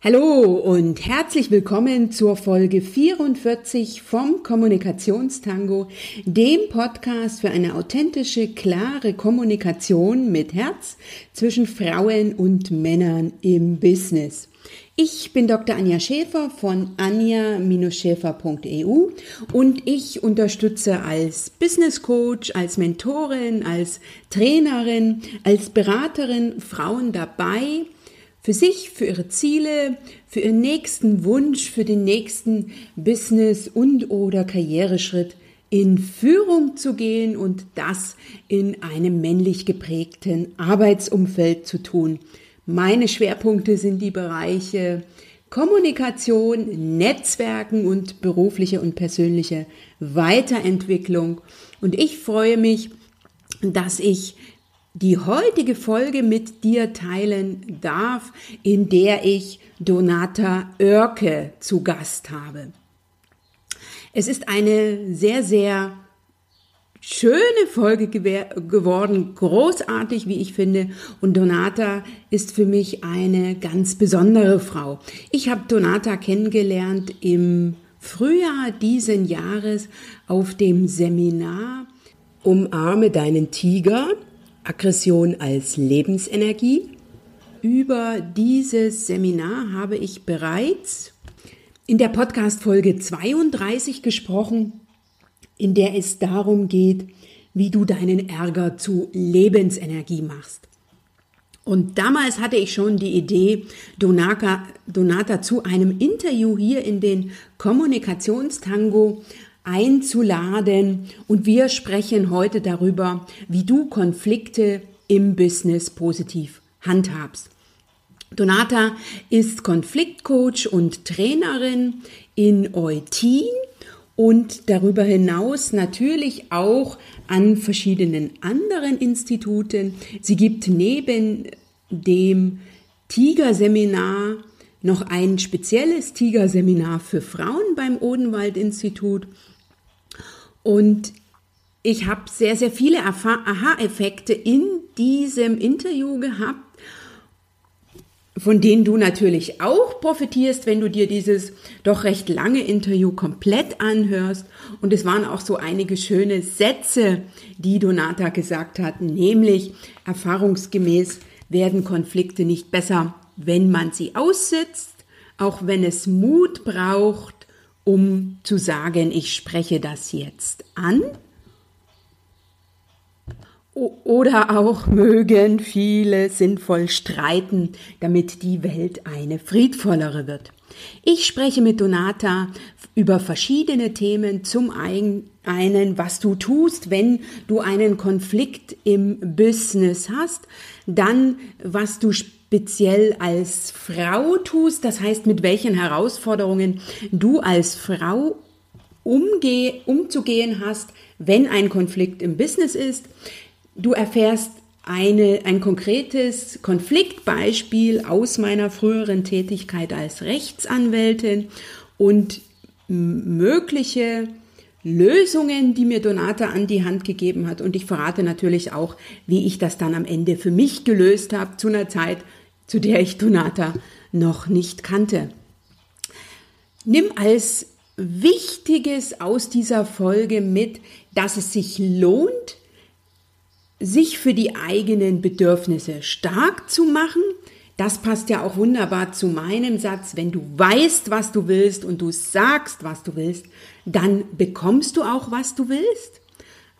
Hallo und herzlich willkommen zur Folge 44 vom Kommunikationstango, dem Podcast für eine authentische, klare Kommunikation mit Herz zwischen Frauen und Männern im Business. Ich bin Dr. Anja Schäfer von anja-schäfer.eu und ich unterstütze als Business Coach, als Mentorin, als Trainerin, als Beraterin Frauen dabei, für sich, für ihre Ziele, für ihren nächsten Wunsch, für den nächsten Business- und oder Karriereschritt in Führung zu gehen und das in einem männlich geprägten Arbeitsumfeld zu tun. Meine Schwerpunkte sind die Bereiche Kommunikation, Netzwerken und berufliche und persönliche Weiterentwicklung. Und ich freue mich, dass ich die heutige Folge mit dir teilen darf, in der ich Donata Oerke zu Gast habe. Es ist eine sehr, sehr schöne Folge geworden, großartig, wie ich finde. Und Donata ist für mich eine ganz besondere Frau. Ich habe Donata kennengelernt im Frühjahr diesen Jahres auf dem Seminar Umarme deinen Tiger Aggression als Lebensenergie. Über dieses Seminar habe ich bereits in der Podcast-Folge 32 gesprochen, in der es darum geht, wie du deinen Ärger zu Lebensenergie machst. Und damals hatte ich schon die Idee, Donata, Donata zu einem Interview hier in den Kommunikationstango einzuladen und wir sprechen heute darüber, wie du Konflikte im Business positiv handhabst. Donata ist Konfliktcoach und Trainerin in Eutin und darüber hinaus natürlich auch an verschiedenen anderen Instituten. Sie gibt neben dem Tiger-Seminar noch ein spezielles Tiger-Seminar für Frauen beim Odenwald-Institut und ich habe sehr, sehr viele Aha-Effekte in diesem Interview gehabt, von denen du natürlich auch profitierst, wenn du dir dieses doch recht lange Interview komplett anhörst. Und es waren auch so einige schöne Sätze, die Donata gesagt hat, nämlich erfahrungsgemäß werden Konflikte nicht besser, wenn man sie aussitzt, auch wenn es Mut braucht, um zu sagen, ich spreche das jetzt an. Oder auch mögen viele sinnvoll streiten, damit die Welt eine friedvollere wird. Ich spreche mit Donata über verschiedene Themen. Zum einen, was du tust, wenn du einen Konflikt im Business hast. Dann, was du speziell als Frau tust, das heißt mit welchen Herausforderungen du als Frau umgeh, umzugehen hast, wenn ein Konflikt im Business ist. Du erfährst eine, ein konkretes Konfliktbeispiel aus meiner früheren Tätigkeit als Rechtsanwältin und mögliche Lösungen, die mir Donata an die Hand gegeben hat. Und ich verrate natürlich auch, wie ich das dann am Ende für mich gelöst habe, zu einer Zeit, zu der ich Donata noch nicht kannte. Nimm als Wichtiges aus dieser Folge mit, dass es sich lohnt, sich für die eigenen Bedürfnisse stark zu machen. Das passt ja auch wunderbar zu meinem Satz, wenn du weißt, was du willst und du sagst, was du willst, dann bekommst du auch, was du willst.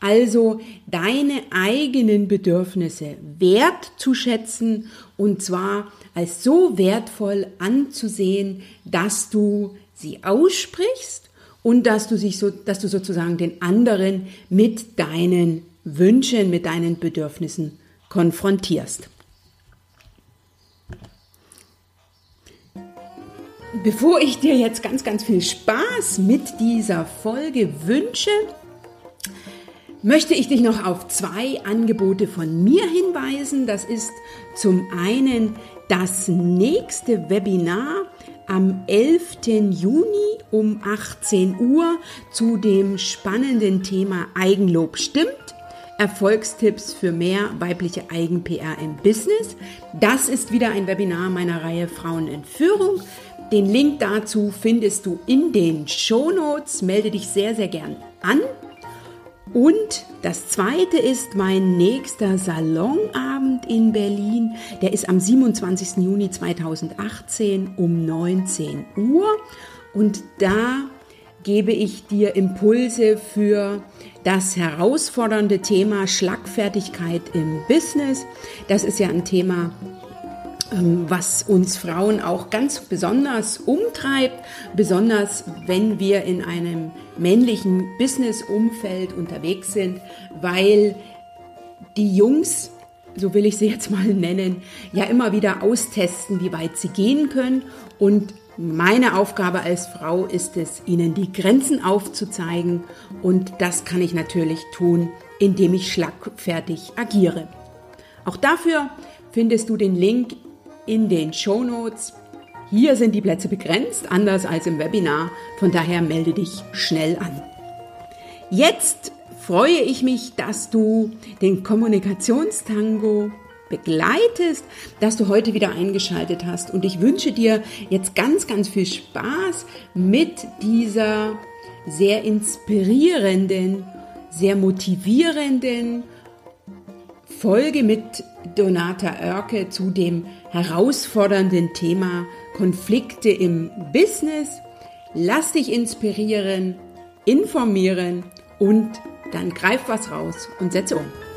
Also deine eigenen Bedürfnisse wertzuschätzen und zwar als so wertvoll anzusehen, dass du sie aussprichst und dass du sich so, dass du sozusagen den anderen mit deinen Wünschen, mit deinen Bedürfnissen konfrontierst. Bevor ich dir jetzt ganz, ganz viel Spaß mit dieser Folge wünsche, möchte ich dich noch auf zwei Angebote von mir hinweisen. Das ist zum einen das nächste Webinar am 11. Juni um 18 Uhr zu dem spannenden Thema Eigenlob stimmt. Erfolgstipps für mehr weibliche Eigen-PR im Business. Das ist wieder ein Webinar meiner Reihe Frauen in Führung. Den Link dazu findest du in den Show Notes. Melde dich sehr, sehr gern an. Und das zweite ist mein nächster Salonabend in Berlin. Der ist am 27. Juni 2018 um 19 Uhr. Und da gebe ich dir Impulse für das herausfordernde Thema Schlagfertigkeit im Business. Das ist ja ein Thema, was uns Frauen auch ganz besonders umtreibt, besonders wenn wir in einem männlichen Business-Umfeld unterwegs sind, weil die Jungs, so will ich sie jetzt mal nennen, ja immer wieder austesten, wie weit sie gehen können und meine Aufgabe als Frau ist es, Ihnen die Grenzen aufzuzeigen und das kann ich natürlich tun, indem ich schlagfertig agiere. Auch dafür findest du den Link in den Show Notes. Hier sind die Plätze begrenzt, anders als im Webinar, von daher melde dich schnell an. Jetzt freue ich mich, dass du den Kommunikationstango begleitest, dass du heute wieder eingeschaltet hast. Und ich wünsche dir jetzt ganz, ganz viel Spaß mit dieser sehr inspirierenden, sehr motivierenden Folge mit Donata Oerke zu dem herausfordernden Thema Konflikte im Business. Lass dich inspirieren, informieren und dann greif was raus und setze um.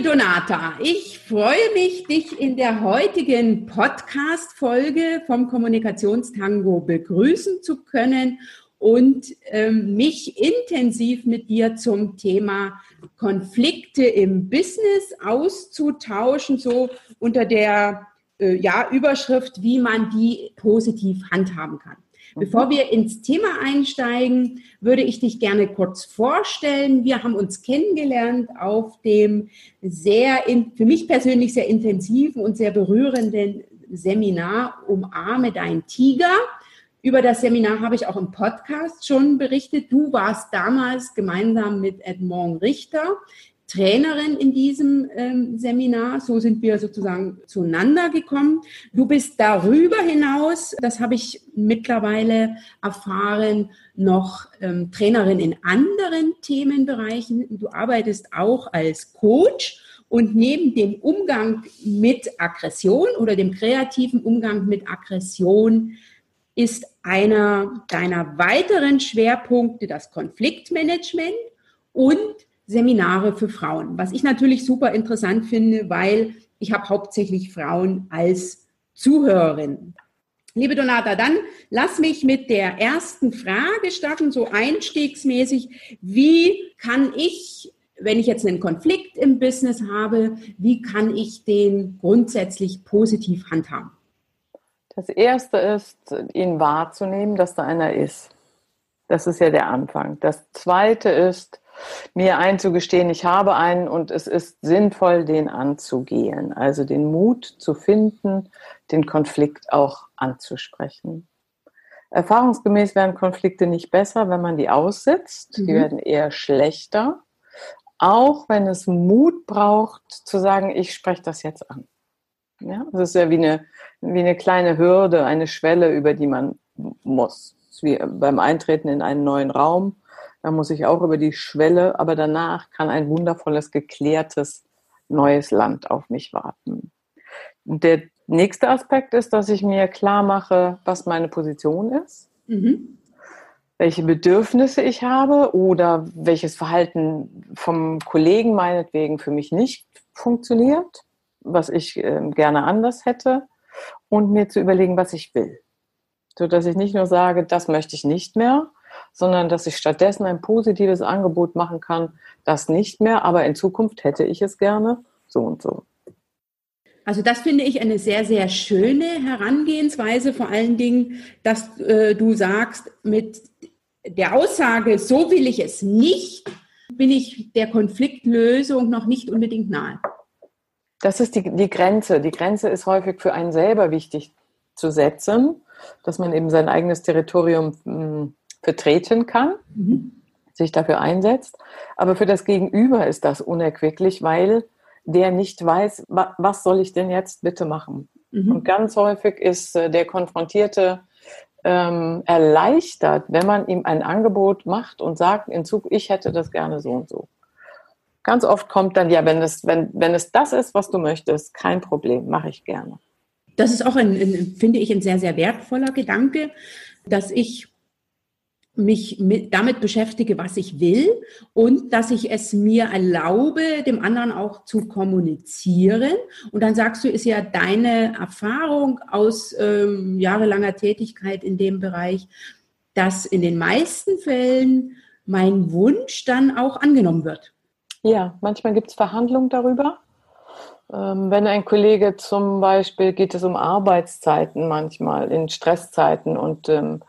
Liebe Donata, ich freue mich, dich in der heutigen Podcast-Folge vom Kommunikationstango begrüßen zu können und ähm, mich intensiv mit dir zum Thema Konflikte im Business auszutauschen, so unter der äh, ja, Überschrift, wie man die positiv handhaben kann. Bevor mhm. wir ins Thema einsteigen, würde ich dich gerne kurz vorstellen. Wir haben uns kennengelernt auf dem sehr, für mich persönlich sehr intensiven und sehr berührenden Seminar Umarme dein Tiger. Über das Seminar habe ich auch im Podcast schon berichtet. Du warst damals gemeinsam mit Edmond Richter Trainerin in diesem ähm, Seminar. So sind wir sozusagen zueinander gekommen. Du bist darüber hinaus, das habe ich mittlerweile erfahren, noch ähm, Trainerin in anderen Themenbereichen. Du arbeitest auch als Coach. Und neben dem Umgang mit Aggression oder dem kreativen Umgang mit Aggression ist einer deiner weiteren Schwerpunkte das Konfliktmanagement und Seminare für Frauen, was ich natürlich super interessant finde, weil ich habe hauptsächlich Frauen als Zuhörerin. Liebe Donata, dann lass mich mit der ersten Frage starten, so einstiegsmäßig. Wie kann ich, wenn ich jetzt einen Konflikt im Business habe, wie kann ich den grundsätzlich positiv handhaben? Das erste ist, ihn wahrzunehmen, dass da einer ist. Das ist ja der Anfang. Das zweite ist, mir einzugestehen, ich habe einen und es ist sinnvoll, den anzugehen. Also den Mut zu finden, den Konflikt auch anzusprechen. Erfahrungsgemäß werden Konflikte nicht besser, wenn man die aussitzt. Mhm. Die werden eher schlechter. Auch wenn es Mut braucht, zu sagen, ich spreche das jetzt an. Ja, das ist ja wie eine, wie eine kleine Hürde, eine Schwelle, über die man muss. Wie beim Eintreten in einen neuen Raum da muss ich auch über die Schwelle, aber danach kann ein wundervolles, geklärtes neues Land auf mich warten. Der nächste Aspekt ist, dass ich mir klar mache, was meine Position ist, mhm. welche Bedürfnisse ich habe oder welches Verhalten vom Kollegen meinetwegen für mich nicht funktioniert, was ich äh, gerne anders hätte und mir zu überlegen, was ich will. So dass ich nicht nur sage, das möchte ich nicht mehr, sondern dass ich stattdessen ein positives Angebot machen kann, das nicht mehr, aber in Zukunft hätte ich es gerne, so und so. Also das finde ich eine sehr, sehr schöne Herangehensweise, vor allen Dingen, dass äh, du sagst, mit der Aussage, so will ich es nicht, bin ich der Konfliktlösung noch nicht unbedingt nahe. Das ist die, die Grenze. Die Grenze ist häufig für einen selber wichtig zu setzen, dass man eben sein eigenes Territorium hm, vertreten kann, mhm. sich dafür einsetzt. Aber für das Gegenüber ist das unerquicklich, weil der nicht weiß, wa was soll ich denn jetzt bitte machen. Mhm. Und ganz häufig ist äh, der Konfrontierte ähm, erleichtert, wenn man ihm ein Angebot macht und sagt, in Zug, ich hätte das gerne so und so. Ganz oft kommt dann, ja, wenn es, wenn, wenn es das ist, was du möchtest, kein Problem, mache ich gerne. Das ist auch, ein, ein, finde ich, ein sehr, sehr wertvoller Gedanke, dass ich mich mit, damit beschäftige, was ich will und dass ich es mir erlaube, dem anderen auch zu kommunizieren. Und dann sagst du, ist ja deine Erfahrung aus ähm, jahrelanger Tätigkeit in dem Bereich, dass in den meisten Fällen mein Wunsch dann auch angenommen wird. Ja, manchmal gibt es Verhandlungen darüber. Ähm, wenn ein Kollege zum Beispiel geht es um Arbeitszeiten manchmal in Stresszeiten und ähm,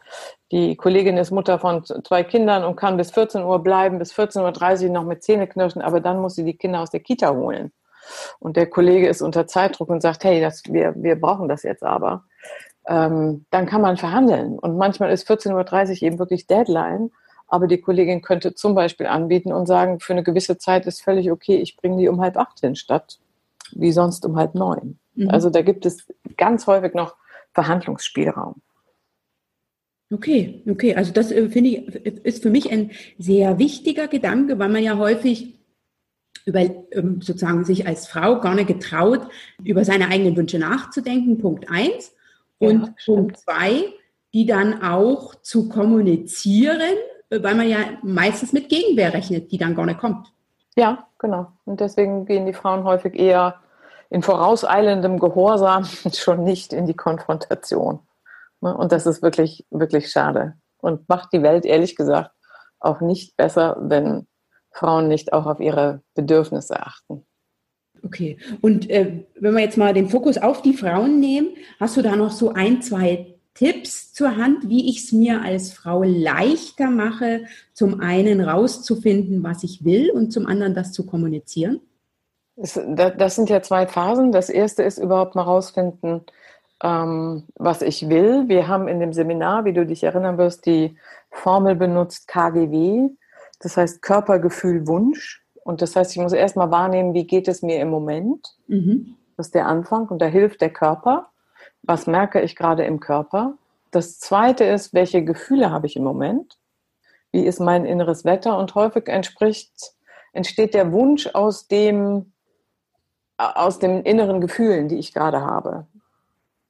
die Kollegin ist Mutter von zwei Kindern und kann bis 14 Uhr bleiben, bis 14.30 Uhr noch mit Zähne knirschen, aber dann muss sie die Kinder aus der Kita holen. Und der Kollege ist unter Zeitdruck und sagt, hey, das, wir, wir brauchen das jetzt aber. Ähm, dann kann man verhandeln. Und manchmal ist 14.30 Uhr eben wirklich Deadline. Aber die Kollegin könnte zum Beispiel anbieten und sagen, für eine gewisse Zeit ist völlig okay, ich bringe die um halb acht hin, statt wie sonst um halb neun. Mhm. Also da gibt es ganz häufig noch Verhandlungsspielraum. Okay, okay. Also das äh, finde ich ist für mich ein sehr wichtiger Gedanke, weil man ja häufig über ähm, sozusagen sich als Frau gar nicht getraut, über seine eigenen Wünsche nachzudenken. Punkt eins. Und ja, Punkt zwei, die dann auch zu kommunizieren, äh, weil man ja meistens mit Gegenwehr rechnet, die dann gar nicht kommt. Ja, genau. Und deswegen gehen die Frauen häufig eher in vorauseilendem Gehorsam schon nicht in die Konfrontation. Ne? Und das ist wirklich, wirklich schade und macht die Welt ehrlich gesagt auch nicht besser, wenn Frauen nicht auch auf ihre Bedürfnisse achten. Okay, und äh, wenn wir jetzt mal den Fokus auf die Frauen nehmen, hast du da noch so ein, zwei Tipps zur Hand, wie ich es mir als Frau leichter mache, zum einen rauszufinden, was ich will und zum anderen das zu kommunizieren? Das sind ja zwei Phasen. Das erste ist überhaupt mal rausfinden, ähm, was ich will. Wir haben in dem Seminar, wie du dich erinnern wirst, die Formel benutzt KGW. Das heißt Körpergefühl, Wunsch. Und das heißt, ich muss erstmal wahrnehmen, wie geht es mir im Moment. Mhm. Das ist der Anfang und da hilft der Körper. Was merke ich gerade im Körper? Das zweite ist, welche Gefühle habe ich im Moment? Wie ist mein inneres Wetter? Und häufig entspricht, entsteht der Wunsch aus dem, aus den inneren Gefühlen, die ich gerade habe.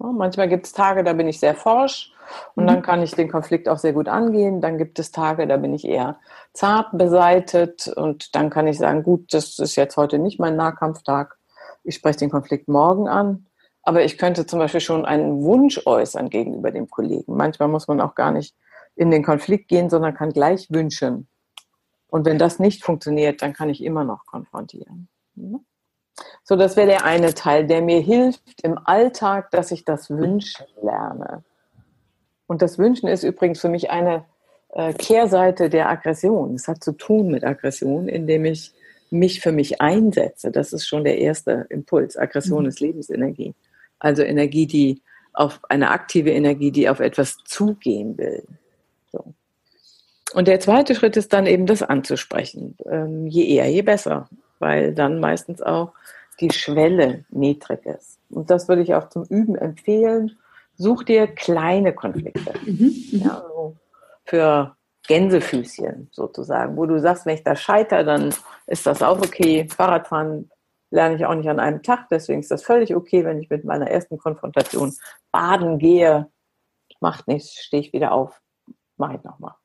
Manchmal gibt es Tage, da bin ich sehr forsch und mhm. dann kann ich den Konflikt auch sehr gut angehen. Dann gibt es Tage, da bin ich eher zart beseitet und dann kann ich sagen, gut, das ist jetzt heute nicht mein Nahkampftag. Ich spreche den Konflikt morgen an. Aber ich könnte zum Beispiel schon einen Wunsch äußern gegenüber dem Kollegen. Manchmal muss man auch gar nicht in den Konflikt gehen, sondern kann gleich wünschen. Und wenn das nicht funktioniert, dann kann ich immer noch konfrontieren. So, das wäre der eine Teil, der mir hilft im Alltag, dass ich das Wünschen lerne. Und das Wünschen ist übrigens für mich eine äh, Kehrseite der Aggression. Es hat zu tun mit Aggression, indem ich mich für mich einsetze. Das ist schon der erste Impuls. Aggression mhm. ist Lebensenergie. Also Energie, die auf eine aktive Energie, die auf etwas zugehen will. So. Und der zweite Schritt ist dann eben das anzusprechen. Ähm, je eher, je besser, weil dann meistens auch die Schwelle niedrig ist. Und das würde ich auch zum Üben empfehlen. Such dir kleine Konflikte. Mhm, mhm. ja, so für Gänsefüßchen sozusagen, wo du sagst, wenn ich da scheitere, dann ist das auch okay. Fahrradfahren lerne ich auch nicht an einem Tag, deswegen ist das völlig okay, wenn ich mit meiner ersten Konfrontation baden gehe. Macht nichts, stehe ich wieder auf, mache ich nochmal.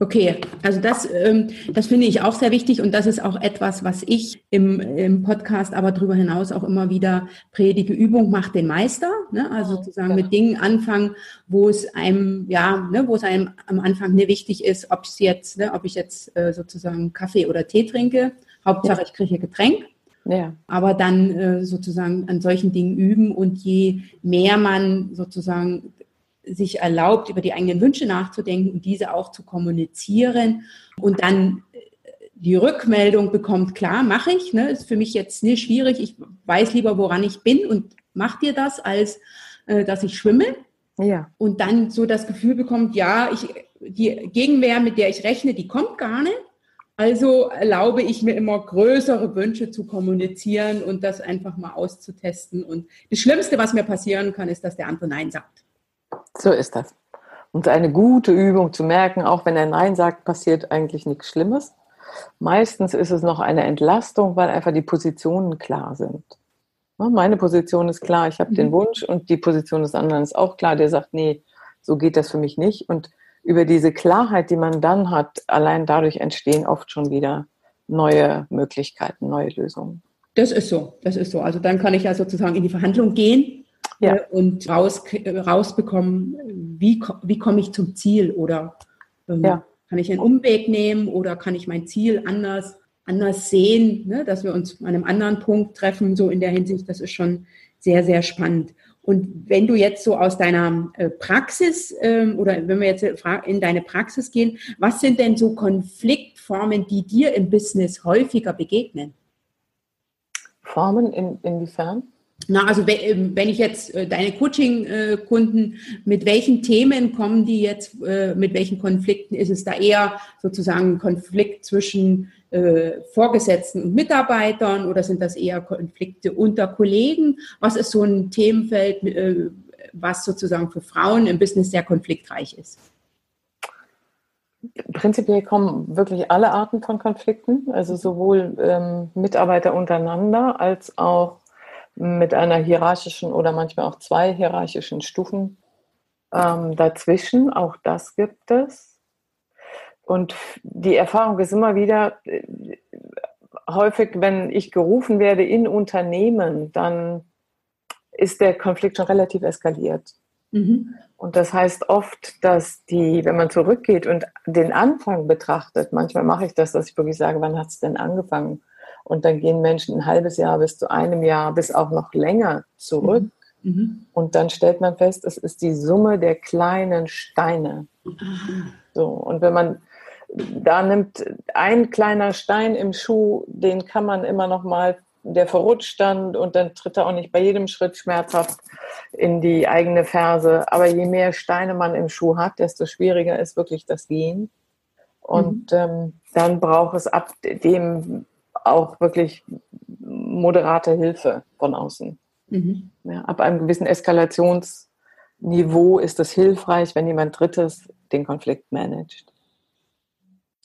Okay, also das, ähm, das finde ich auch sehr wichtig und das ist auch etwas, was ich im, im Podcast, aber darüber hinaus auch immer wieder predige. Übung macht den Meister, ne? also sozusagen mit Dingen anfangen, wo es einem, ja, ne, wo es einem am Anfang nicht wichtig ist, ob es jetzt, ne, ob ich jetzt äh, sozusagen Kaffee oder Tee trinke. Hauptsache, ich kriege Getränk. Ja. Aber dann äh, sozusagen an solchen Dingen üben und je mehr man sozusagen sich erlaubt, über die eigenen Wünsche nachzudenken und diese auch zu kommunizieren und dann die Rückmeldung bekommt, klar, mache ich, ne, ist für mich jetzt nicht schwierig, ich weiß lieber, woran ich bin und mach dir das, als äh, dass ich schwimme. Ja. Und dann so das Gefühl bekommt, ja, ich, die Gegenwehr, mit der ich rechne, die kommt gar nicht. Also erlaube ich mir immer größere Wünsche zu kommunizieren und das einfach mal auszutesten. Und das Schlimmste, was mir passieren kann, ist, dass der andere Nein sagt. So ist das. Und eine gute Übung zu merken, auch wenn er Nein sagt, passiert eigentlich nichts Schlimmes. Meistens ist es noch eine Entlastung, weil einfach die Positionen klar sind. Ne, meine Position ist klar, ich habe mhm. den Wunsch und die Position des anderen ist auch klar, der sagt, nee, so geht das für mich nicht. Und über diese Klarheit, die man dann hat, allein dadurch entstehen oft schon wieder neue Möglichkeiten, neue Lösungen. Das ist so, das ist so. Also dann kann ich ja sozusagen in die Verhandlung gehen ja. äh, und raus, rausbekommen, wie, wie komme ich zum Ziel oder ähm, ja. kann ich einen Umweg nehmen oder kann ich mein Ziel anders anders sehen, ne, dass wir uns an einem anderen Punkt treffen, so in der Hinsicht, das ist schon sehr, sehr spannend. Und wenn du jetzt so aus deiner äh, Praxis ähm, oder wenn wir jetzt in deine Praxis gehen, was sind denn so Konfliktformen, die dir im Business häufiger begegnen? Formen in, inwiefern? Na, also wenn, wenn ich jetzt äh, deine Coaching-Kunden, mit welchen Themen kommen die jetzt, äh, mit welchen Konflikten? Ist es da eher sozusagen ein Konflikt zwischen äh, Vorgesetzten und Mitarbeitern oder sind das eher Konflikte unter Kollegen? Was ist so ein Themenfeld, äh, was sozusagen für Frauen im Business sehr konfliktreich ist? Prinzipiell kommen wirklich alle Arten von Konflikten, also sowohl ähm, Mitarbeiter untereinander als auch mit einer hierarchischen oder manchmal auch zwei hierarchischen Stufen ähm, dazwischen. Auch das gibt es. Und die Erfahrung ist immer wieder, äh, häufig, wenn ich gerufen werde in Unternehmen, dann ist der Konflikt schon relativ eskaliert. Mhm. Und das heißt oft, dass die, wenn man zurückgeht und den Anfang betrachtet, manchmal mache ich das, dass ich wirklich sage, wann hat es denn angefangen? Und dann gehen Menschen ein halbes Jahr bis zu einem Jahr, bis auch noch länger zurück. Mhm. mhm. Und dann stellt man fest, es ist die Summe der kleinen Steine. So, und wenn man da nimmt ein kleiner Stein im Schuh, den kann man immer noch mal, der verrutscht dann und dann tritt er auch nicht bei jedem Schritt schmerzhaft in die eigene Ferse. Aber je mehr Steine man im Schuh hat, desto schwieriger ist wirklich das Gehen. Und mhm. ähm, dann braucht es ab dem auch wirklich moderate Hilfe von außen. Mhm. Ja, ab einem gewissen Eskalationsniveau ist es hilfreich, wenn jemand Drittes den Konflikt managt.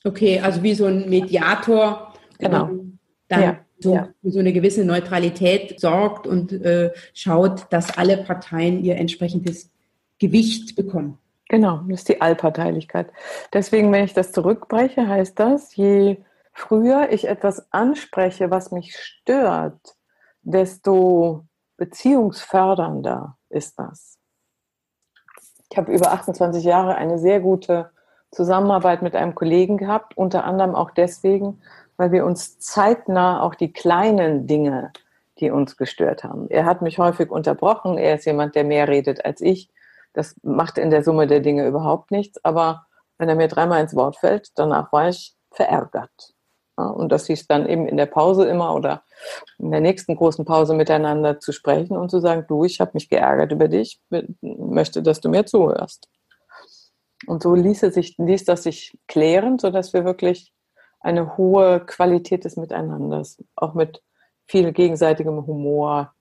Okay, also wie so ein Mediator, genau. dann ja. So, ja. für so eine gewisse Neutralität sorgt und äh, schaut, dass alle Parteien ihr entsprechendes Gewicht bekommen. Genau, das ist die Allparteilichkeit. Deswegen, wenn ich das zurückbreche, heißt das, je früher ich etwas anspreche, was mich stört, desto beziehungsfördernder ist das. Ich habe über 28 Jahre eine sehr gute Zusammenarbeit mit einem Kollegen gehabt, unter anderem auch deswegen, weil wir uns zeitnah auch die kleinen Dinge, die uns gestört haben. Er hat mich häufig unterbrochen, er ist jemand, der mehr redet als ich. Das macht in der Summe der Dinge überhaupt nichts, aber wenn er mir dreimal ins Wort fällt, danach war ich verärgert. Und das hieß dann eben in der Pause immer oder in der nächsten großen Pause miteinander zu sprechen und zu sagen, du, ich habe mich geärgert über dich, möchte, dass du mir zuhörst. Und so ließe sich, ließ das sich klären, sodass wir wirklich eine hohe Qualität des Miteinanders, auch mit viel gegenseitigem Humor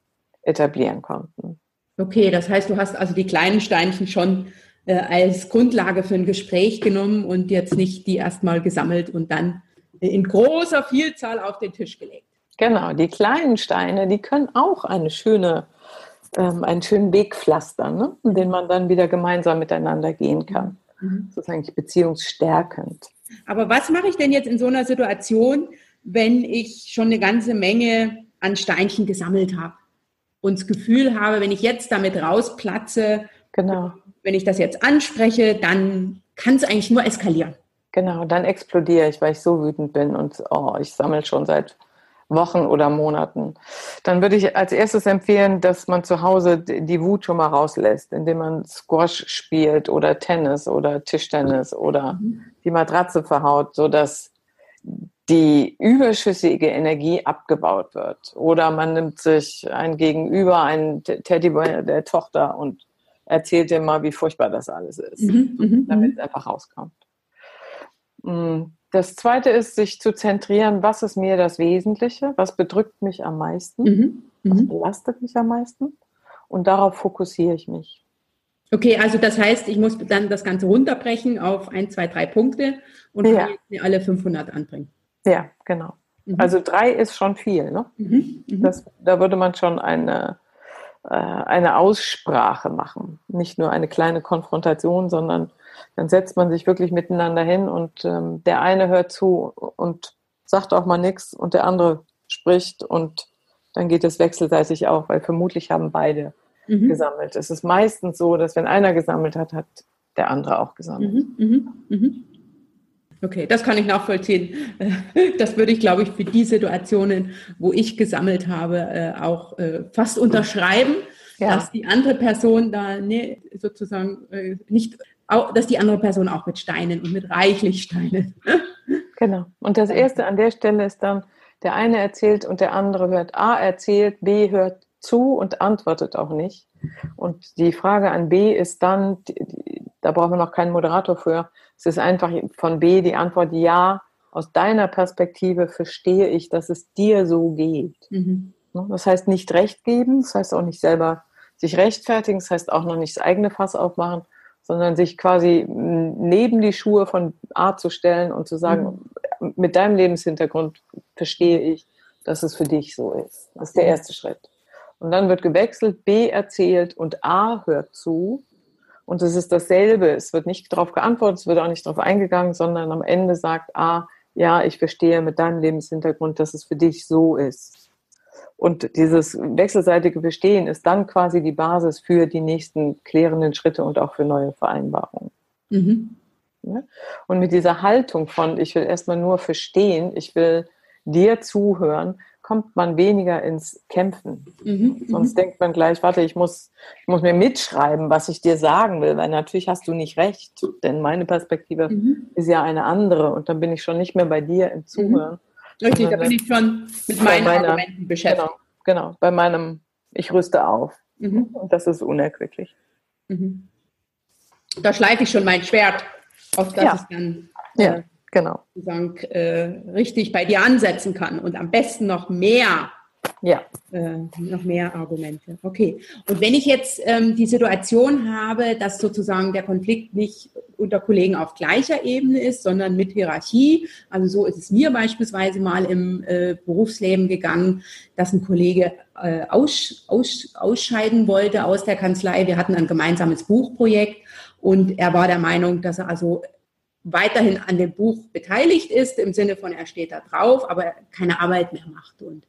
etablieren konnten. Okay, das heißt, du hast also die kleinen Steinchen schon äh, als Grundlage für ein Gespräch genommen und jetzt nicht die erstmal gesammelt und dann in großer Vielzahl auf den Tisch gelegt. Genau, die kleinen Steine, die können auch eine schöne, ähm, einen schönen Weg pflastern, ne? den man dann wieder gemeinsam miteinander gehen kann. Mhm. Das ist eigentlich beziehungsstärkend. Aber was mache ich denn jetzt in so einer Situation, wenn ich schon eine ganze Menge an Steinchen gesammelt habe und das Gefühl habe, wenn ich jetzt damit rausplatze, genau. wenn ich das jetzt anspreche, dann kann es eigentlich nur eskalieren. Genau, dann explodiere ich, weil ich so wütend bin und oh, ich sammle schon seit Wochen oder Monaten. Dann würde ich als erstes empfehlen, dass man zu Hause die Wut schon mal rauslässt, indem man Squash spielt oder Tennis oder Tischtennis oder mhm. die Matratze verhaut, sodass die überschüssige Energie abgebaut wird. Oder man nimmt sich ein Gegenüber, einen Teddybär der Tochter und erzählt dir mal, wie furchtbar das alles ist, mhm, mhm damit es einfach rauskommt. Mm, das zweite ist, sich zu zentrieren, was ist mir das Wesentliche, was bedrückt mich am meisten, mhm, was mhm. belastet mich am meisten und darauf fokussiere ich mich. Okay, also das heißt, ich muss dann das Ganze runterbrechen auf ein, zwei, drei Punkte und ja. mir alle 500 anbringen. Ja, genau. Mhm. Also drei ist schon viel. Ne? Mhm. Mhm. Das, da würde man schon eine, äh, eine Aussprache machen. Nicht nur eine kleine Konfrontation, sondern dann setzt man sich wirklich miteinander hin und ähm, der eine hört zu und sagt auch mal nichts und der andere spricht und dann geht es wechselseitig auch, weil vermutlich haben beide mhm. gesammelt. Es ist meistens so, dass wenn einer gesammelt hat, hat der andere auch gesammelt. Mhm. mhm, mhm. Okay, das kann ich nachvollziehen. Das würde ich, glaube ich, für die Situationen, wo ich gesammelt habe, äh, auch äh, fast unterschreiben, ja. dass die andere Person da ne, sozusagen äh, nicht, dass die andere Person auch mit Steinen und mit reichlich Steinen. Genau. Und das Erste an der Stelle ist dann, der eine erzählt und der andere hört A erzählt, B hört zu und antwortet auch nicht. Und die Frage an B ist dann, da brauchen wir noch keinen Moderator für, es ist einfach von B die Antwort ja. Aus deiner Perspektive verstehe ich, dass es dir so geht. Mhm. Ne? Das heißt nicht recht geben, das heißt auch nicht selber sich rechtfertigen, das heißt auch noch nicht das eigene Fass aufmachen, sondern sich quasi neben die Schuhe von A zu stellen und zu sagen, mhm. mit deinem Lebenshintergrund verstehe ich, dass es für dich so ist. Das ist der erste Schritt. Und dann wird gewechselt, B erzählt und A hört zu und es ist dasselbe. Es wird nicht darauf geantwortet, es wird auch nicht darauf eingegangen, sondern am Ende sagt A, ja, ich verstehe mit deinem Lebenshintergrund, dass es für dich so ist. Und dieses wechselseitige Verstehen ist dann quasi die Basis für die nächsten klärenden Schritte und auch für neue Vereinbarungen. Mhm. Ja? Und mit dieser Haltung von, ich will erstmal nur verstehen, ich will dir zuhören, kommt man weniger ins Kämpfen. Mhm, Sonst mhm. denkt man gleich, warte, ich muss, ich muss mir mitschreiben, was ich dir sagen will, weil natürlich hast du nicht recht, denn meine Perspektive mhm. ist ja eine andere und dann bin ich schon nicht mehr bei dir im Zuhören. Mhm. Richtig, da bin ich schon mit meinen meiner, Argumenten beschäftigt. Genau, genau, bei meinem, ich rüste auf. Mhm. Und das ist unerquicklich. Mhm. Da schleife ich schon mein Schwert, auf das ja. ich dann äh, ja genau. Sozusagen, äh, richtig bei dir ansetzen kann und am besten noch mehr. Ja. Äh, noch mehr Argumente. Okay. Und wenn ich jetzt ähm, die Situation habe, dass sozusagen der Konflikt nicht unter Kollegen auf gleicher Ebene ist, sondern mit Hierarchie, also so ist es mir beispielsweise mal im äh, Berufsleben gegangen, dass ein Kollege äh, aus, aus, ausscheiden wollte aus der Kanzlei. Wir hatten ein gemeinsames Buchprojekt und er war der Meinung, dass er also weiterhin an dem Buch beteiligt ist, im Sinne von, er steht da drauf, aber keine Arbeit mehr macht. Und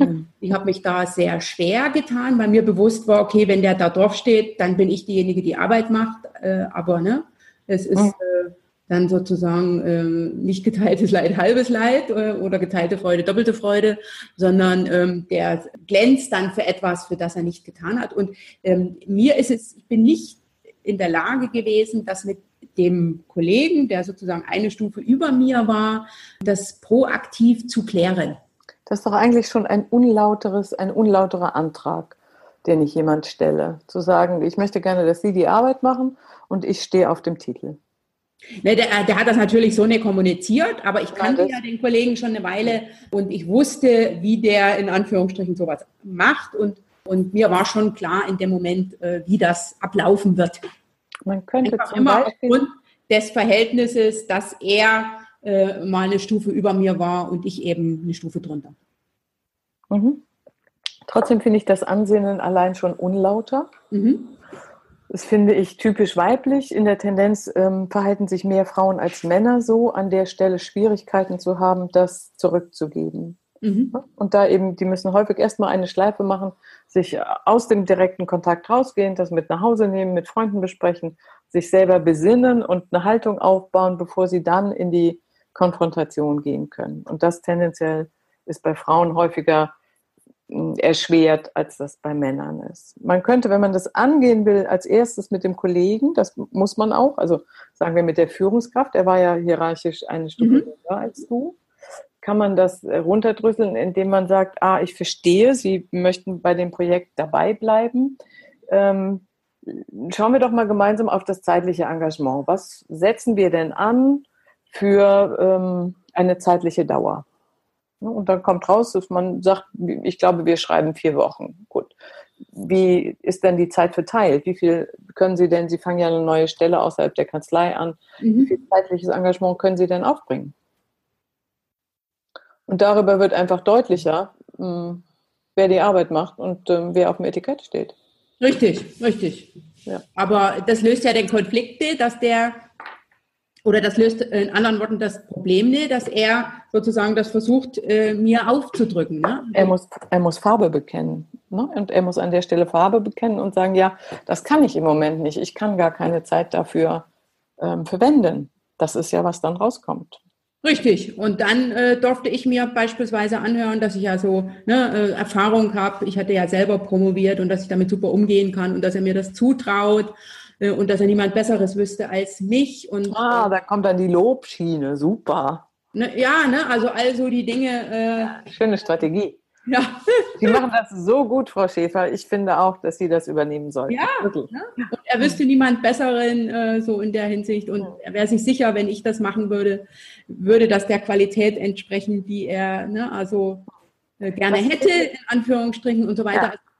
ähm, ich habe mich da sehr schwer getan, weil mir bewusst war, okay, wenn der da drauf steht, dann bin ich diejenige, die Arbeit macht. Äh, aber ne, es ist äh, dann sozusagen äh, nicht geteiltes Leid, halbes Leid äh, oder geteilte Freude, doppelte Freude, sondern ähm, der glänzt dann für etwas, für das er nicht getan hat. Und ähm, mir ist es, ich bin nicht in der Lage gewesen, das mit dem Kollegen, der sozusagen eine Stufe über mir war, das proaktiv zu klären. Das ist doch eigentlich schon ein unlauteres, ein unlauterer Antrag, den ich jemand stelle. Zu sagen, ich möchte gerne, dass Sie die Arbeit machen und ich stehe auf dem Titel. Ne, der, der, hat das natürlich so nicht kommuniziert, aber ich kannte ja, ja den Kollegen schon eine Weile und ich wusste, wie der in Anführungsstrichen sowas macht und, und mir war schon klar in dem Moment, äh, wie das ablaufen wird. Man könnte Einfach zum immer Beispiel aufgrund des Verhältnisses, dass er äh, mal eine Stufe über mir war und ich eben eine Stufe drunter. Mhm. Trotzdem finde ich das Ansinnen allein schon unlauter. Mhm. Das finde ich typisch weiblich. In der Tendenz ähm, verhalten sich mehr Frauen als Männer so, an der Stelle Schwierigkeiten zu haben, das zurückzugeben. Mhm. Und da eben, die müssen häufig erstmal eine Schleife machen, sich aus dem direkten Kontakt rausgehen, das mit nach Hause nehmen, mit Freunden besprechen, sich selber besinnen und eine Haltung aufbauen, bevor sie dann in die Konfrontation gehen können. Und das tendenziell ist bei Frauen häufiger erschwert, als das bei Männern ist. Man könnte, wenn man das angehen will, als erstes mit dem Kollegen, das muss man auch, also sagen wir mit der Führungskraft, er war ja hierarchisch eine Stufe mhm. höher als du, kann man das äh, runterdrüsseln, indem man sagt, ah, ich verstehe, Sie möchten bei dem Projekt dabei bleiben. Ähm, schauen wir doch mal gemeinsam auf das zeitliche Engagement. Was setzen wir denn an für ähm, eine zeitliche Dauer? Und dann kommt raus, dass man sagt, ich glaube, wir schreiben vier Wochen. Gut. Wie ist denn die Zeit verteilt? Wie viel können Sie denn, Sie fangen ja eine neue Stelle außerhalb der Kanzlei an, mhm. wie viel zeitliches Engagement können Sie denn aufbringen? Und darüber wird einfach deutlicher, hm, wer die Arbeit macht und ähm, wer auf dem Etikett steht. Richtig, richtig. Ja. Aber das löst ja den Konflikt dass der, oder das löst in anderen Worten das Problem nicht, dass er sozusagen das versucht, äh, mir aufzudrücken. Ne? Er, muss, er muss Farbe bekennen. Ne? Und er muss an der Stelle Farbe bekennen und sagen, ja, das kann ich im Moment nicht. Ich kann gar keine Zeit dafür ähm, verwenden. Das ist ja, was dann rauskommt. Richtig. Und dann äh, durfte ich mir beispielsweise anhören, dass ich ja so ne, äh, Erfahrung habe. Ich hatte ja selber promoviert und dass ich damit super umgehen kann und dass er mir das zutraut und dass er niemand Besseres wüsste als mich. Und, ah, da kommt dann die Lobschiene. Super. Ne, ja, ne, also also die Dinge. Äh, Schöne Strategie. Ja. Sie machen das so gut, Frau Schäfer. Ich finde auch, dass Sie das übernehmen sollten. Ja, ne? und er wüsste niemand Besseren äh, so in der Hinsicht. Und er wäre sich sicher, wenn ich das machen würde, würde das der Qualität entsprechen, die er ne, also äh, gerne hätte, in Anführungsstrichen und so weiter. Ja.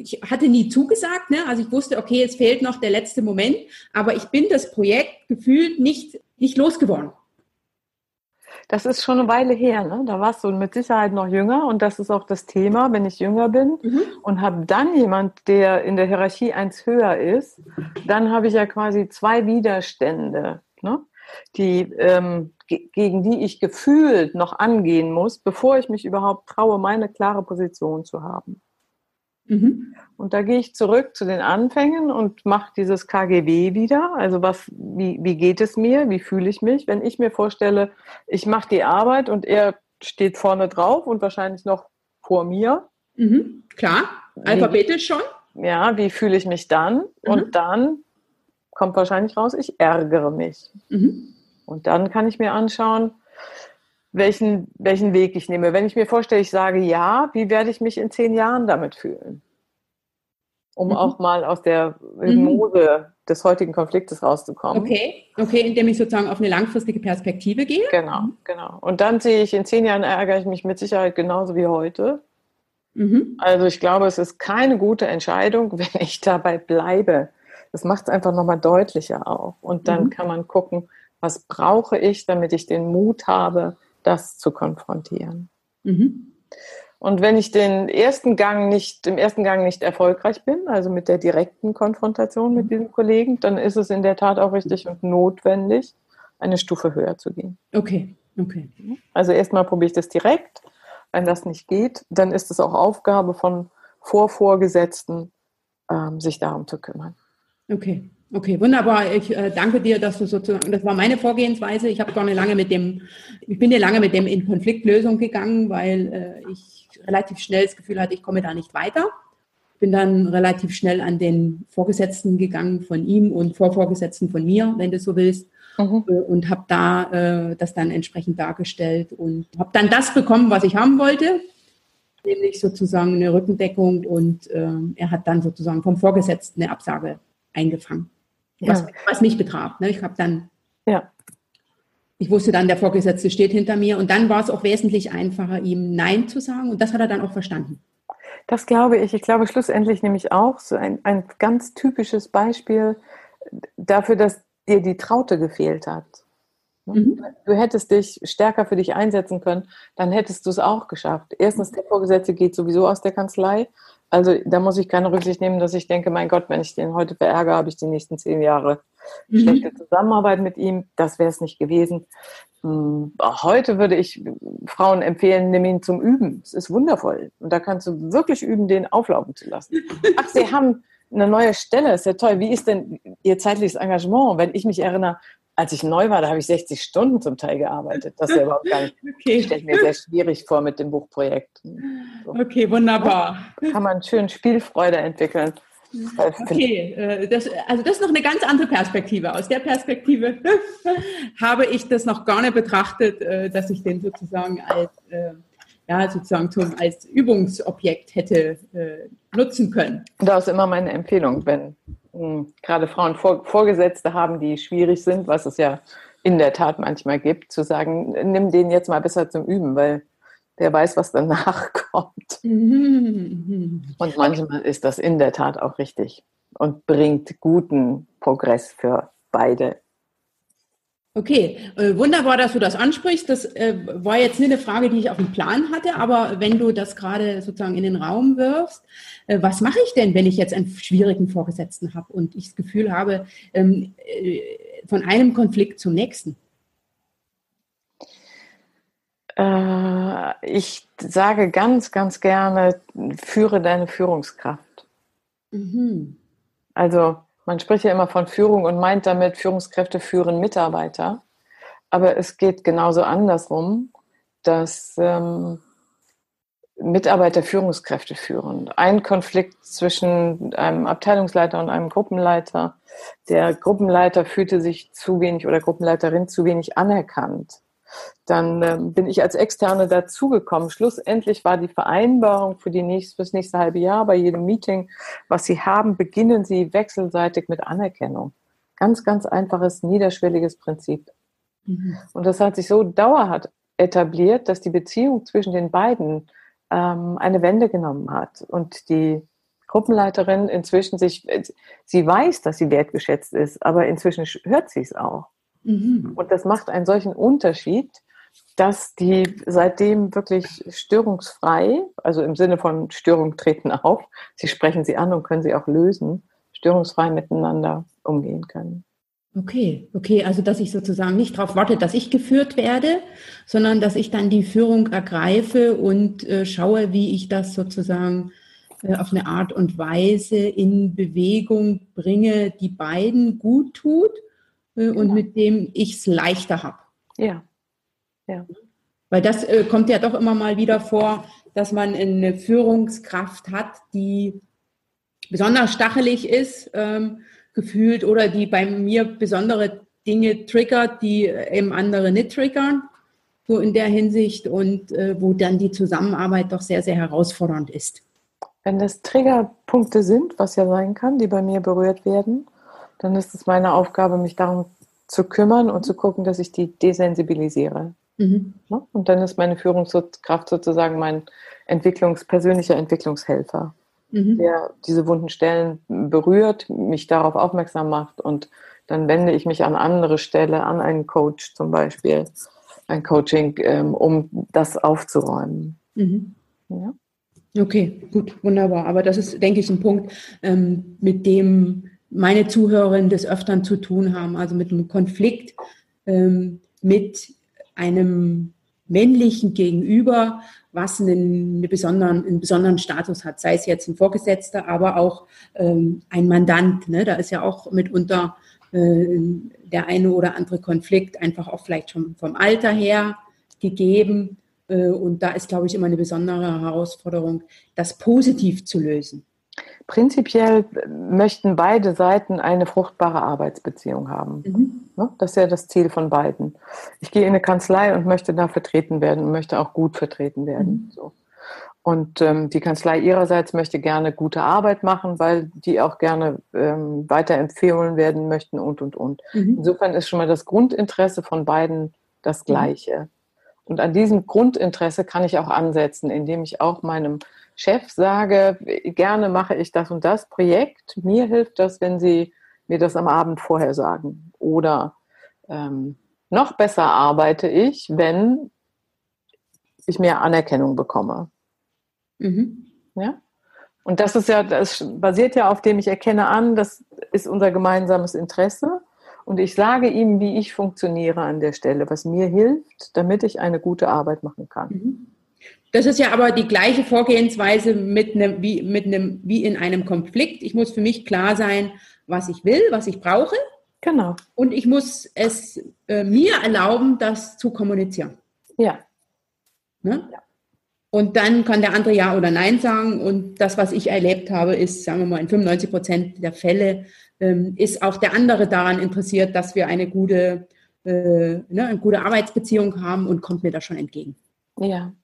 Ich hatte nie zugesagt, ne? also ich wusste, okay, es fehlt noch der letzte Moment, aber ich bin das Projekt gefühlt nicht, nicht losgeworden das ist schon eine Weile her. Ne? Da warst du mit Sicherheit noch jünger und das ist auch das Thema, wenn ich jünger bin mhm. und habe dann jemand, der in der Hierarchie eins höher ist, dann habe ich ja quasi zwei Widerstände, ne? die, ähm, gegen die ich gefühlt noch angehen muss, bevor ich mich überhaupt traue, meine klare Position zu haben. Mhm. Und da gehe ich zurück zu den Anfängen und mache dieses KGB wieder. Also was, wie, wie geht es mir? Wie fühle ich mich? Wenn ich mir vorstelle, ich mache die Arbeit und er steht vorne drauf und wahrscheinlich noch vor mir. Mhm. Klar, alphabetisch schon. Ja, wie fühle ich mich dann? Mhm. Und dann kommt wahrscheinlich raus, ich ärgere mich. Mhm. Und dann kann ich mir anschauen, welchen, welchen Weg ich nehme. Wenn ich mir vorstelle, ich sage ja, wie werde ich mich in zehn Jahren damit fühlen? Um mhm. auch mal aus der Hypnose mhm. des heutigen Konfliktes rauszukommen. Okay, okay, indem ich sozusagen auf eine langfristige Perspektive gehe. Genau, mhm. genau. Und dann sehe ich, in zehn Jahren ärgere ich mich mit Sicherheit genauso wie heute. Mhm. Also ich glaube, es ist keine gute Entscheidung, wenn ich dabei bleibe. Das macht es einfach nochmal deutlicher auch. Und dann mhm. kann man gucken, was brauche ich, damit ich den Mut habe, das zu konfrontieren. Mhm. Und wenn ich den ersten Gang nicht, im ersten Gang nicht erfolgreich bin, also mit der direkten Konfrontation mit mhm. diesem Kollegen, dann ist es in der Tat auch richtig und notwendig, eine Stufe höher zu gehen. Okay, okay. Also erstmal probiere ich das direkt. Wenn das nicht geht, dann ist es auch Aufgabe von Vorvorgesetzten, ähm, sich darum zu kümmern. Okay. Okay, wunderbar. Ich äh, danke dir, dass du sozusagen, das war meine Vorgehensweise. Ich habe gar nicht lange mit dem, ich bin ja lange mit dem in Konfliktlösung gegangen, weil äh, ich relativ schnell das Gefühl hatte, ich komme da nicht weiter. Bin dann relativ schnell an den Vorgesetzten gegangen von ihm und Vorvorgesetzten von mir, wenn du so willst. Mhm. Äh, und habe da äh, das dann entsprechend dargestellt und habe dann das bekommen, was ich haben wollte, nämlich sozusagen eine Rückendeckung und äh, er hat dann sozusagen vom Vorgesetzten eine Absage eingefangen was, ja. was mich betraf. Ne? Ich habe dann, ja. ich wusste dann, der Vorgesetzte steht hinter mir und dann war es auch wesentlich einfacher, ihm Nein zu sagen und das hat er dann auch verstanden. Das glaube ich. Ich glaube schlussendlich nämlich auch so ein, ein ganz typisches Beispiel dafür, dass dir die Traute gefehlt hat. Mhm. Du hättest dich stärker für dich einsetzen können, dann hättest du es auch geschafft. Erstens, der Vorgesetzte geht sowieso aus der Kanzlei. Also da muss ich keine Rücksicht nehmen, dass ich denke, mein Gott, wenn ich den heute verärgere, habe ich die nächsten zehn Jahre mhm. schlechte Zusammenarbeit mit ihm. Das wäre es nicht gewesen. Hm, heute würde ich Frauen empfehlen, nimm ihn zum Üben. Es ist wundervoll. Und da kannst du wirklich üben, den auflaufen zu lassen. Ach, Sie haben eine neue Stelle, ist ja toll. Wie ist denn Ihr zeitliches Engagement? Wenn ich mich erinnere, als ich neu war, da habe ich 60 Stunden zum Teil gearbeitet. Das ist ja überhaupt gar nicht, okay. stelle mir sehr schwierig vor mit dem Buchprojekt. So. Okay, wunderbar. Da kann man schön Spielfreude entwickeln. Okay, äh, das, also das ist noch eine ganz andere Perspektive. Aus der Perspektive habe ich das noch gar nicht betrachtet, äh, dass ich den sozusagen als, äh, ja, sozusagen zum, als Übungsobjekt hätte nutzen können. Das ist immer meine Empfehlung, wenn mh, hm, gerade Frauen Vor Vorgesetzte haben, die schwierig sind, was es ja in der Tat manchmal gibt, zu sagen, nimm den jetzt mal besser zum Üben, weil der weiß, was danach kommt. Und manchmal ist das in der Tat auch richtig und bringt guten Progress für beide. Okay, äh, wunderbar, dass du das ansprichst. Das äh, war jetzt nicht eine Frage, die ich auf dem Plan hatte, aber wenn du das gerade sozusagen in den Raum wirfst, äh, was mache ich denn, wenn ich jetzt einen schwierigen Vorgesetzten habe und ich das Gefühl habe, ähm, äh, von einem Konflikt zum nächsten? Ich sage ganz, ganz gerne, führe deine Führungskraft. Mhm. Also man spricht ja immer von Führung und meint damit, Führungskräfte führen Mitarbeiter. Aber es geht genauso andersrum, dass ähm, Mitarbeiter Führungskräfte führen. Ein Konflikt zwischen einem Abteilungsleiter und einem Gruppenleiter. Der Gruppenleiter fühlte sich zu wenig oder Gruppenleiterin zu wenig anerkannt. Dann ähm, bin ich als Externe dazugekommen. Schlussendlich war die Vereinbarung für, die nächste, für das nächste halbe Jahr bei jedem Meeting, was Sie haben, beginnen Sie wechselseitig mit Anerkennung. Ganz, ganz einfaches, niederschwelliges Prinzip. Mhm. Und das hat sich so dauerhaft etabliert, dass die Beziehung zwischen den beiden ähm, eine Wende genommen hat. Und die Gruppenleiterin inzwischen sich, sie weiß, dass sie wertgeschätzt ist, aber inzwischen hört sie es auch. Mhm. Und das macht einen solchen Unterschied, dass die seitdem wirklich störungsfrei, also im Sinne von Störung treten auf, sie sprechen sie an und können sie auch lösen, störungsfrei miteinander umgehen können. Okay, okay, also dass ich sozusagen nicht darauf warte, dass ich geführt werde, sondern dass ich dann die Führung ergreife und äh, schaue, wie ich das sozusagen äh, auf eine Art und Weise in Bewegung bringe, die beiden gut tut und genau. mit dem ich es leichter habe. Ja. ja. Weil das äh, kommt ja doch immer mal wieder vor, dass man eine Führungskraft hat, die besonders stachelig ist, ähm, gefühlt, oder die bei mir besondere Dinge triggert, die eben andere nicht triggern, so in der Hinsicht, und äh, wo dann die Zusammenarbeit doch sehr, sehr herausfordernd ist. Wenn das Triggerpunkte sind, was ja sein kann, die bei mir berührt werden, dann ist es meine Aufgabe, mich darum zu kümmern und zu gucken, dass ich die desensibilisiere. Mhm. Und dann ist meine Führungskraft sozusagen mein Entwicklungs-, persönlicher Entwicklungshelfer, mhm. der diese wunden Stellen berührt, mich darauf aufmerksam macht und dann wende ich mich an andere Stelle, an einen Coach zum Beispiel, ein Coaching, ähm, um das aufzuräumen. Mhm. Ja? Okay, gut, wunderbar. Aber das ist, denke ich, ein Punkt, ähm, mit dem meine Zuhörerinnen des Öfteren zu tun haben, also mit einem Konflikt ähm, mit einem männlichen Gegenüber, was einen, eine besonderen, einen besonderen Status hat, sei es jetzt ein Vorgesetzter, aber auch ähm, ein Mandant. Ne? Da ist ja auch mitunter äh, der eine oder andere Konflikt einfach auch vielleicht schon vom Alter her gegeben. Äh, und da ist, glaube ich, immer eine besondere Herausforderung, das positiv zu lösen. Prinzipiell möchten beide Seiten eine fruchtbare Arbeitsbeziehung haben. Mhm. Ne? Das ist ja das Ziel von beiden. Ich gehe in eine Kanzlei und möchte da vertreten werden und möchte auch gut vertreten werden. Mhm. So. Und ähm, die Kanzlei ihrerseits möchte gerne gute Arbeit machen, weil die auch gerne ähm, weiterempfehlen werden möchten und, und, und. Mhm. Insofern ist schon mal das Grundinteresse von beiden das mhm. gleiche. Und an diesem Grundinteresse kann ich auch ansetzen, indem ich auch meinem Chef sage, gerne mache ich das und das Projekt. Mir hilft das, wenn Sie mir das am Abend vorher sagen. Oder ähm, noch besser arbeite ich, wenn ich mehr Anerkennung bekomme. Mhm. Ja? Und das ist ja, das basiert ja auf dem, ich erkenne an, das ist unser gemeinsames Interesse. Und ich sage ihm, wie ich funktioniere an der Stelle, was mir hilft, damit ich eine gute Arbeit machen kann. Mhm. Das ist ja aber die gleiche Vorgehensweise mit einem, wie, mit einem, wie in einem Konflikt. Ich muss für mich klar sein, was ich will, was ich brauche. Genau. Und ich muss es äh, mir erlauben, das zu kommunizieren. Ja. Ne? ja. Und dann kann der andere Ja oder Nein sagen. Und das, was ich erlebt habe, ist, sagen wir mal, in 95 Prozent der Fälle ähm, ist auch der andere daran interessiert, dass wir eine gute, äh, ne, eine gute Arbeitsbeziehung haben und kommt mir da schon entgegen. Ja.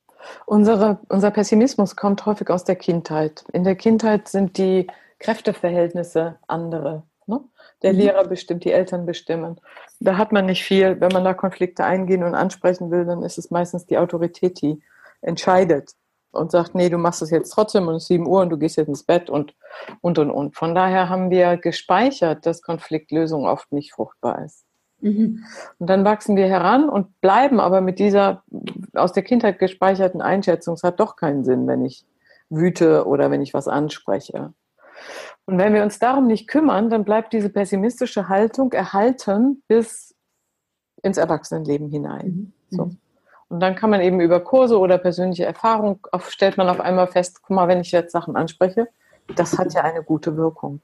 Unsere, unser Pessimismus kommt häufig aus der Kindheit. In der Kindheit sind die Kräfteverhältnisse andere. Ne? Der mhm. Lehrer bestimmt, die Eltern bestimmen. Da hat man nicht viel. Wenn man da Konflikte eingehen und ansprechen will, dann ist es meistens die Autorität, die entscheidet und sagt, nee, du machst es jetzt trotzdem und es ist 7 Uhr und du gehst jetzt ins Bett und, und, und, und. Von daher haben wir gespeichert, dass Konfliktlösung oft nicht fruchtbar ist. Mhm. Und dann wachsen wir heran und bleiben aber mit dieser aus der Kindheit gespeicherten Einschätzung, es hat doch keinen Sinn, wenn ich wüte oder wenn ich was anspreche. Und wenn wir uns darum nicht kümmern, dann bleibt diese pessimistische Haltung erhalten bis ins Erwachsenenleben hinein. Mhm. So. Und dann kann man eben über Kurse oder persönliche Erfahrung, auf, stellt man auf einmal fest, guck mal, wenn ich jetzt Sachen anspreche, das hat ja eine gute Wirkung.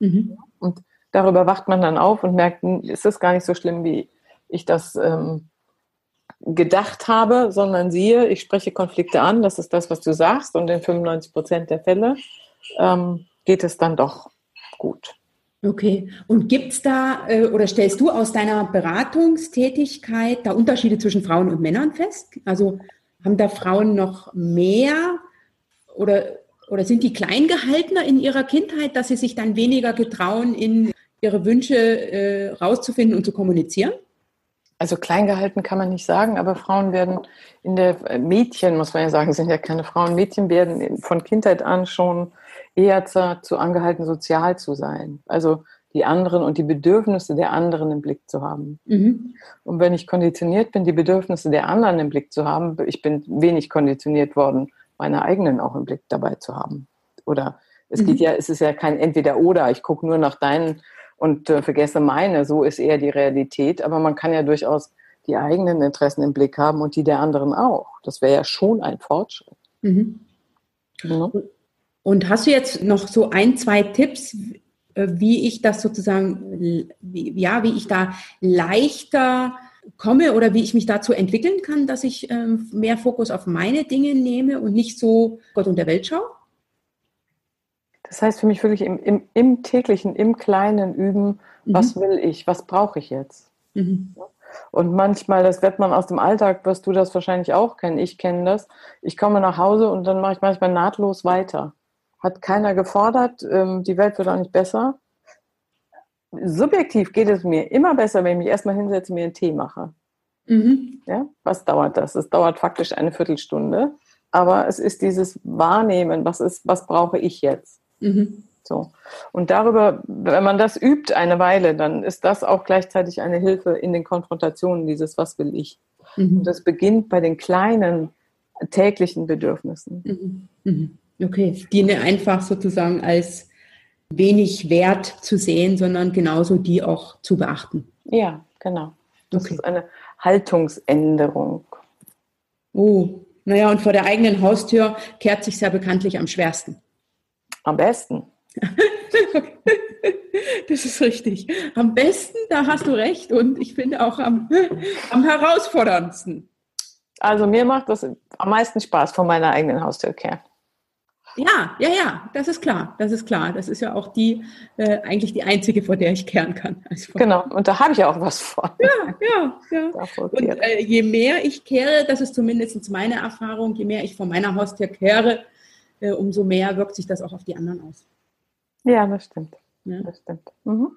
Mhm. Und darüber wacht man dann auf und merkt, hm, ist das gar nicht so schlimm, wie ich das ähm, gedacht habe, sondern siehe, ich spreche Konflikte an, das ist das, was du sagst, und in 95 Prozent der Fälle ähm, geht es dann doch gut. Okay. Und gibt es da äh, oder stellst du aus deiner Beratungstätigkeit da Unterschiede zwischen Frauen und Männern fest? Also haben da Frauen noch mehr oder, oder sind die kleingehaltener in ihrer Kindheit, dass sie sich dann weniger getrauen, in ihre Wünsche äh, rauszufinden und zu kommunizieren? Also klein gehalten kann man nicht sagen, aber Frauen werden in der äh, Mädchen, muss man ja sagen, sind ja keine Frauen, Mädchen werden von Kindheit an schon eher zu, angehalten, sozial zu sein. Also die anderen und die Bedürfnisse der anderen im Blick zu haben. Mhm. Und wenn ich konditioniert bin, die Bedürfnisse der anderen im Blick zu haben, ich bin wenig konditioniert worden, meine eigenen auch im Blick dabei zu haben. Oder es mhm. geht ja, es ist ja kein Entweder-Oder, ich gucke nur nach deinen und äh, vergesse meine, so ist eher die Realität, aber man kann ja durchaus die eigenen Interessen im Blick haben und die der anderen auch. Das wäre ja schon ein Fortschritt. Mhm. Ja. Und hast du jetzt noch so ein, zwei Tipps, äh, wie ich das sozusagen, ja, wie ich da leichter komme oder wie ich mich dazu entwickeln kann, dass ich ähm, mehr Fokus auf meine Dinge nehme und nicht so Gott und der Welt schaue? Das heißt für mich wirklich im, im, im täglichen, im Kleinen üben, mhm. was will ich, was brauche ich jetzt? Mhm. Und manchmal, das wird man aus dem Alltag, wirst du das wahrscheinlich auch kennen, ich kenne das. Ich komme nach Hause und dann mache ich manchmal nahtlos weiter hat keiner gefordert, ähm, die Welt wird auch nicht besser. Subjektiv geht es mir immer besser, wenn ich mich erstmal hinsetze und mir einen Tee mache. Mhm. Ja, was dauert das? Es dauert faktisch eine Viertelstunde, aber es ist dieses Wahrnehmen, was ist, was brauche ich jetzt? Mhm. So. Und darüber, wenn man das übt eine Weile, dann ist das auch gleichzeitig eine Hilfe in den Konfrontationen, dieses Was will ich? Mhm. Und das beginnt bei den kleinen täglichen Bedürfnissen. Mhm. mhm. Okay, die einfach sozusagen als wenig wert zu sehen, sondern genauso die auch zu beachten. Ja, genau. Das okay. ist eine Haltungsänderung. Oh, naja, und vor der eigenen Haustür kehrt sich ja bekanntlich am schwersten. Am besten. das ist richtig. Am besten, da hast du recht. Und ich finde auch am, am herausforderndsten. Also mir macht das am meisten Spaß, vor meiner eigenen Haustür kehren. Ja, ja, ja, das ist klar, das ist klar. Das ist ja auch die, äh, eigentlich die einzige, vor der ich kehren kann. genau, und da habe ich auch was von. Ja, ja, ja. Und äh, je mehr ich kehre, das ist zumindest meine Erfahrung, je mehr ich vor meiner Haustür kehre, äh, umso mehr wirkt sich das auch auf die anderen aus. Ja, das stimmt. Ja. Das stimmt. Mhm.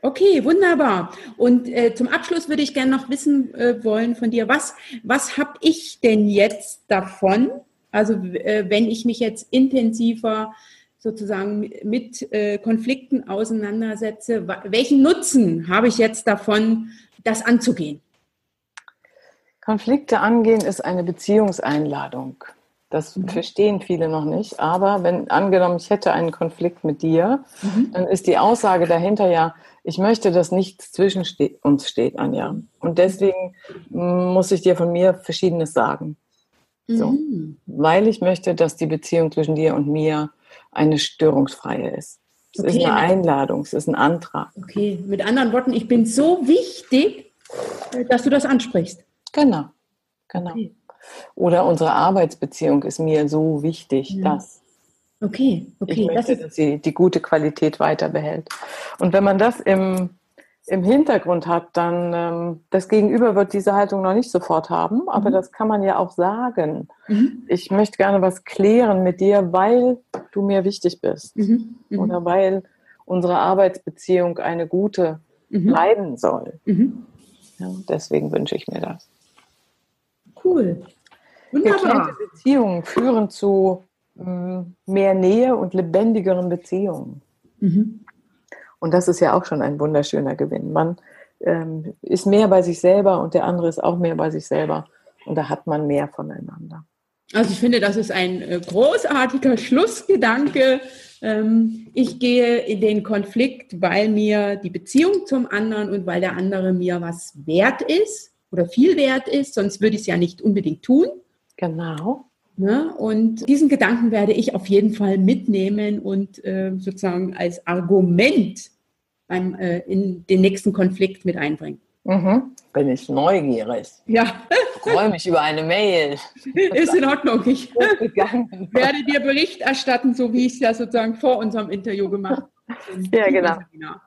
Okay, wunderbar. Und äh, zum Abschluss würde ich gerne noch wissen äh, wollen von dir, was, was habe ich denn jetzt davon, also äh, wenn ich mich jetzt intensiver sozusagen mit äh, Konflikten auseinandersetze, welchen Nutzen habe ich jetzt davon, das anzugehen? Konflikte angehen ist eine Beziehungseinladung. Das mhm. verstehen viele noch nicht. Aber wenn angenommen, ich hätte einen Konflikt mit dir, mhm. dann ist die Aussage dahinter ja, ich möchte, dass nichts zwischen uns steht, Anja. Und deswegen muss ich dir von mir Verschiedenes sagen. So. Mhm. Weil ich möchte, dass die Beziehung zwischen dir und mir eine störungsfreie ist. Es okay. ist eine Einladung, es ist ein Antrag. Okay, mit anderen Worten, ich bin so wichtig, dass du das ansprichst. Genau, genau. Okay. Oder unsere Arbeitsbeziehung ist mir so wichtig, ja. dass okay, okay. ich möchte, das dass sie die gute Qualität weiter behält. Und wenn man das im, im Hintergrund hat, dann ähm, das Gegenüber wird diese Haltung noch nicht sofort haben, aber mhm. das kann man ja auch sagen. Mhm. Ich möchte gerne was klären mit dir, weil du mir wichtig bist. Mhm. mhm. Oder weil unsere Arbeitsbeziehung eine gute mhm. bleiben soll. Mhm. Ja, deswegen wünsche ich mir das. Cool. Wunderbar. Beziehungen führen zu mh, mm, mehr Nähe und lebendigeren Beziehungen. Mhm. Und das ist ja auch schon ein wunderschöner Gewinn. Man ähm, ist mehr bei sich selber und der andere ist auch mehr bei sich selber. Und da hat man mehr voneinander. Also ich finde, das ist ein äh, großartiger Schlussgedanke. Ähm, ich gehe in den Konflikt, weil mir die Beziehung zum anderen und weil der andere mir was wert ist oder viel wert ist, sonst würde ich es ja nicht unbedingt tun. Genau. Ne? Und diesen Gedanken werde ich auf jeden Fall mitnehmen und äh, sozusagen als Argument beim, äh, in den nächsten Konflikt mit einbringen. Mhm. Bin ich neugierig. Ja. Freue mich über eine Mail. Ist in Ordnung. Ich werde dir Bericht erstatten, so wie ich es ja sozusagen vor unserem Interview gemacht habe. Ja, genau.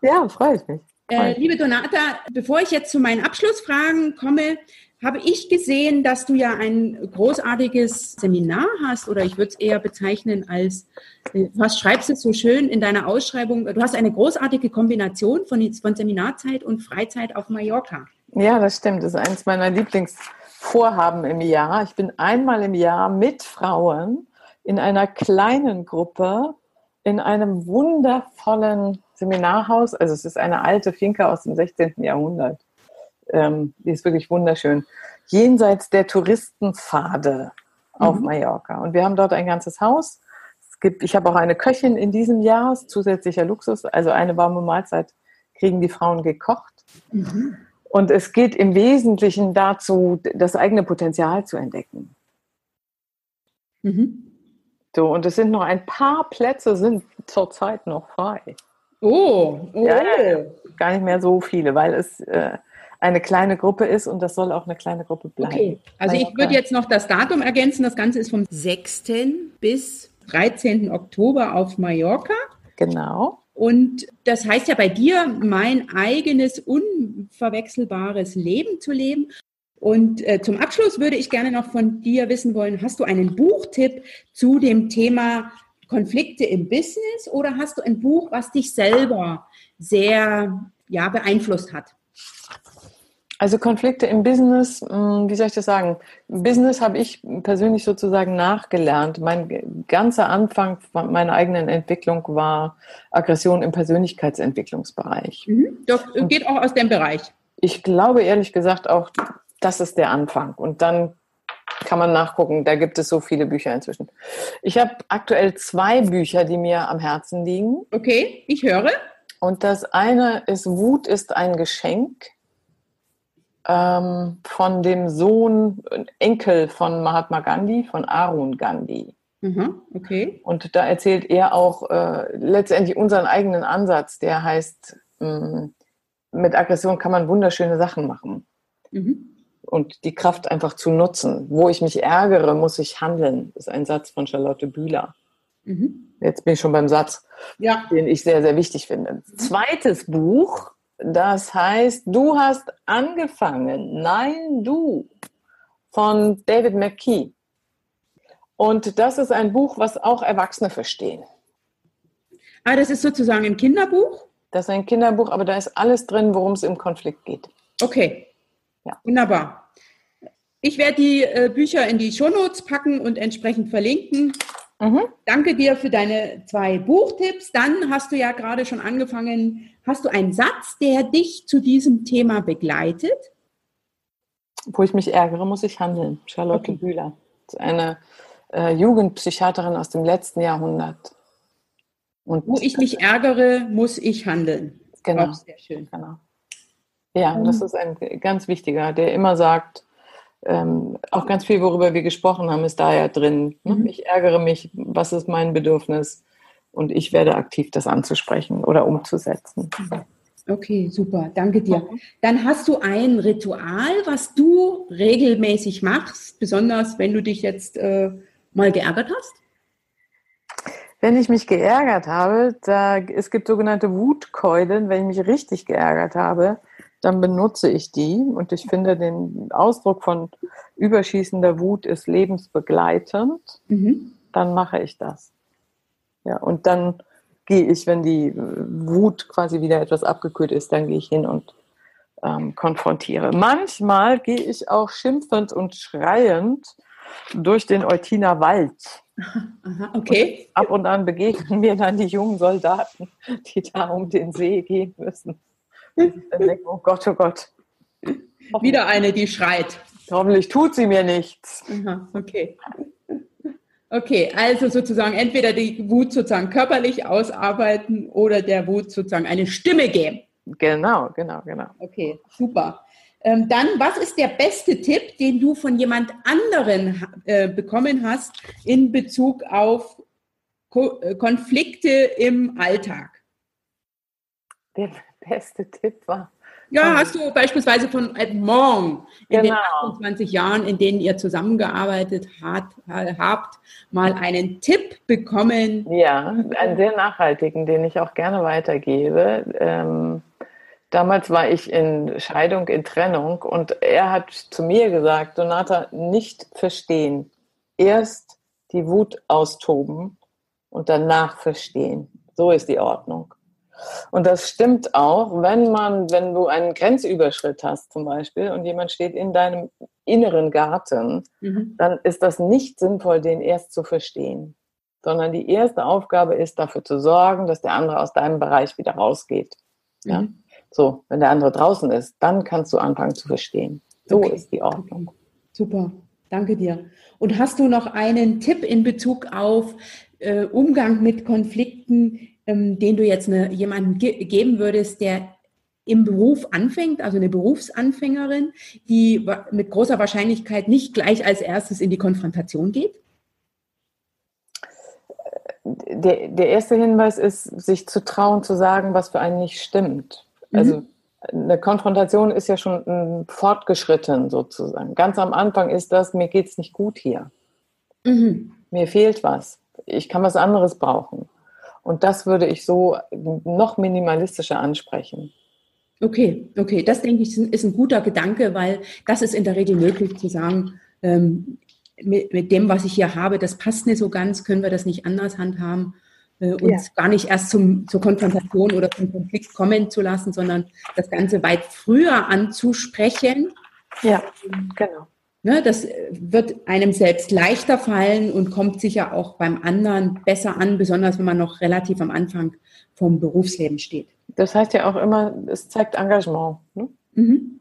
Ja, freue ich mich. Äh, liebe Donata, bevor ich jetzt zu meinen Abschlussfragen komme, habe ich gesehen, dass du ja ein großartiges Seminar hast oder ich würde es eher bezeichnen als, äh, was schreibst du so schön in deiner Ausschreibung? Du hast eine großartige Kombination von, von Seminarzeit und Freizeit auf Mallorca. Ja, das stimmt. Das ist eines meiner Lieblingsvorhaben im Jahr. Ich bin einmal im Jahr mit Frauen in einer kleinen Gruppe in einem wundervollen Seminarhaus. Also es ist eine alte Finca aus dem 16. Jahrhundert ähm, die ist wirklich wunderschön. Jenseits der Touristenpfade auf mhm. Mallorca. Und wir haben dort ein ganzes Haus. Es gibt, ich habe auch eine Köchin in diesem Jahr, zusätzlicher Luxus. Also eine warme Mahlzeit kriegen die Frauen gekocht. Mhm. Und es geht im Wesentlichen dazu, das eigene Potenzial zu entdecken. Mhm. So, und es sind noch ein paar Plätze sind zurzeit noch frei. Oh, oh. Ja, ja, gar nicht mehr so viele, weil es äh, eine kleine Gruppe ist und das soll auch eine kleine Gruppe bleiben. Okay, also ich würde jetzt noch das Datum ergänzen. Das Ganze ist vom 6. bis 13. Oktober auf Mallorca. Genau. Und das heißt ja bei dir, mein eigenes unverwechselbares Leben zu leben. Und äh, zum Abschluss würde ich gerne noch von dir wissen wollen, hast du einen Buchtipp zu dem Thema Konflikte im Business oder hast du ein Buch, was dich selber sehr ja, beeinflusst hat? Also Konflikte im Business, hm, wie soll ich das sagen? Business habe ich persönlich sozusagen nachgelernt. Mein ganzer Anfang meiner eigenen Entwicklung war Aggression im Persönlichkeitsentwicklungsbereich. Mhm. Doch, geht auch aus dem Bereich. Ich glaube ehrlich gesagt auch, das ist der Anfang. Und dann kann man nachgucken. Da gibt es so viele Bücher inzwischen. Ich habe aktuell zwei Bücher, die mir am Herzen liegen. Okay, ich höre. Und das eine ist Wut ist ein Geschenk ähm, von dem Sohn, Enkel von Mahatma Gandhi, von Arun Gandhi. Mhm, okay. Und da erzählt er auch äh, letztendlich unseren eigenen Ansatz, der heißt, mh, mm, mit Aggression kann man wunderschöne Sachen machen. Mhm. Und die Kraft einfach zu nutzen. Wo ich mich ärgere, muss ich handeln. Das ist ein Satz von Charlotte Bühler. Mhm. Jetzt bin ich schon beim Satz, ja. den ich sehr, sehr wichtig finde. Zweites Buch das heißt, du hast angefangen. Nein, du. Von David McKee. Und das ist ein Buch, was auch Erwachsene verstehen. Ah, das ist sozusagen ein Kinderbuch? Das ist ein Kinderbuch, aber da ist alles drin, worum es im Konflikt geht. Okay. Ja. Wunderbar. Ich werde die äh, Bücher in die Shownotes packen und entsprechend verlinken. Mhm. Danke dir für deine zwei Buchtipps. Dann hast du ja gerade schon angefangen, hast du einen Satz, der dich zu diesem Thema begleitet? Wo ich mich ärgere, muss ich handeln. Charlotte okay. Bühler. Eine äh, Jugendpsychiaterin aus dem letzten Jahrhundert. Und Wo ich mich ärgere, muss ich handeln. Genau. Auch sehr schön. Genau. Ja, um, das ist ein ganz wichtiger, der immer sagt, ähm, auch ganz viel, worüber wir gesprochen haben, ist da ja drin. Ne? Mhm. Ich ärgere mich, was ist mein Bedürfnis? Und ich werde aktiv, das anzusprechen oder umzusetzen. Okay, super, danke dir. Dann hast du ein Ritual, was du regelmäßig machst, besonders wenn du dich jetzt äh, mal geärgert hast? Wenn ich mich geärgert habe, da, es gibt sogenannte Wutkeulen, wenn ich mich richtig geärgert habe, dann benutze ich die und ich finde den Ausdruck von überschießender Wut ist lebensbegleitend, mhm. dann mache ich das. Ja, und dann gehe ich, wenn die Wut quasi wieder etwas abgekühlt ist, dann gehe ich hin und ähm, konfrontiere. Manchmal gehe ich auch schimpfend und schreiend durch den Eutiner Wald. Aha, okay. Und ab und an begegnen mir dann die jungen Soldaten, die da um den See gehen müssen. Denke, oh Gott, oh Gott. Wieder eine, die schreit. Hoffentlich tut sie mir nichts. Aha, okay. Okay, also sozusagen entweder die Wut sozusagen körperlich ausarbeiten oder der Wut sozusagen eine Stimme geben. Genau, genau, genau. Okay, super. Ähm, dann, was ist der beste Tipp, den du von jemand anderen äh, bekommen hast in Bezug auf Ko äh, Konflikte im Alltag? Der beste Tipp war. Ja, hast du beispielsweise von Edmond in genau. den 28 Jahren, in denen ihr zusammengearbeitet hat, habt, mal einen Tipp bekommen? Ja, einen sehr nachhaltigen, den ich auch gerne weitergebe. Ähm, Damals war ich in Scheidung, in Trennung und er hat zu mir gesagt, Donata, nicht verstehen. Erst die Wut austoben und danach verstehen. So ist die Ordnung. Und das stimmt auch, wenn man, wenn du einen Grenzüberschritt hast zum Beispiel und jemand steht in deinem inneren Garten, mhm. dann ist das nicht sinnvoll, den erst zu verstehen, sondern die erste Aufgabe ist, dafür zu sorgen, dass der andere aus deinem Bereich wieder rausgeht. Ja? Mhm. So, wenn der andere draußen ist, dann kannst du anfangen zu verstehen. So okay. ist die Ordnung. Okay. Super, danke dir. Und hast du noch einen Tipp in Bezug auf äh, Umgang mit Konflikten, ähm, den du jetzt eine, jemandem ge geben würdest, der im Beruf anfängt, also eine Berufsanfängerin, die mit großer Wahrscheinlichkeit nicht gleich als erstes in die Konfrontation geht? Der, der erste Hinweis ist, sich zu trauen, zu sagen, was für einen nicht stimmt. Also mhm. eine Konfrontation ist ja schon fortgeschritten sozusagen. Ganz am Anfang ist das, mir geht es nicht gut hier. Mhm. Mir fehlt was. Ich kann was anderes brauchen. Und das würde ich so noch minimalistischer ansprechen. Okay, okay, das denke ich ist ein guter Gedanke, weil das ist in der Regel möglich zu sagen, ähm, mit, mit, dem, was ich hier habe, das passt nicht so ganz, können wir das nicht anders handhaben äh, uns ja. gar nicht erst zum, zur Konfrontation oder zum Konflikt kommen zu lassen, sondern das Ganze weit früher anzusprechen. Ja, genau. Ne, das wird einem selbst leichter fallen und kommt sicher auch beim anderen besser an, besonders wenn man noch relativ am Anfang vom Berufsleben steht. Das heißt ja auch immer, es zeigt Engagement. Ne? Mhm.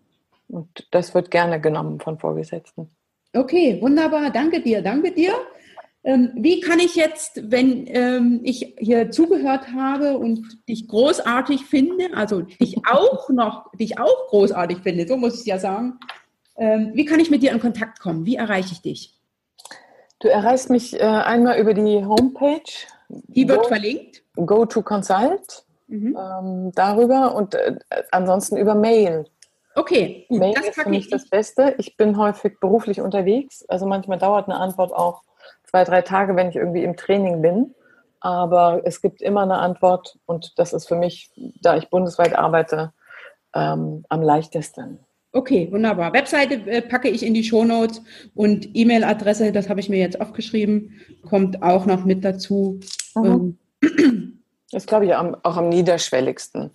Und das wird gerne genommen von Vorgesetzten. Okay, wunderbar. Danke dir, danke dir. Ähm, wie kann ich jetzt, wenn ähm, ich hier zugehört habe und dich großartig finde, also dich auch noch, dich auch großartig finde, so muss ich ja sagen, wie kann ich mit dir in Kontakt kommen? Wie erreiche ich dich? Du erreichst mich äh, einmal über die Homepage. Die wird go, verlinkt. Go to Consult. Mhm. Ähm, darüber und äh, ansonsten über Mail. Okay, gut, Mail das ist für mich ich. das Beste. Ich bin häufig beruflich unterwegs, also manchmal dauert eine Antwort auch zwei, drei Tage, wenn ich irgendwie im Training bin. Aber es gibt immer eine Antwort und das ist für mich, da ich bundesweit arbeite, ähm, am leichtesten. Okay, wunderbar. Webseite äh, packe ich in die Shownotes und E-Mail-Adresse, das habe ich mir jetzt aufgeschrieben, kommt auch noch mit dazu. Mhm. Ähm. Das glaube ich am, auch am niederschwelligsten.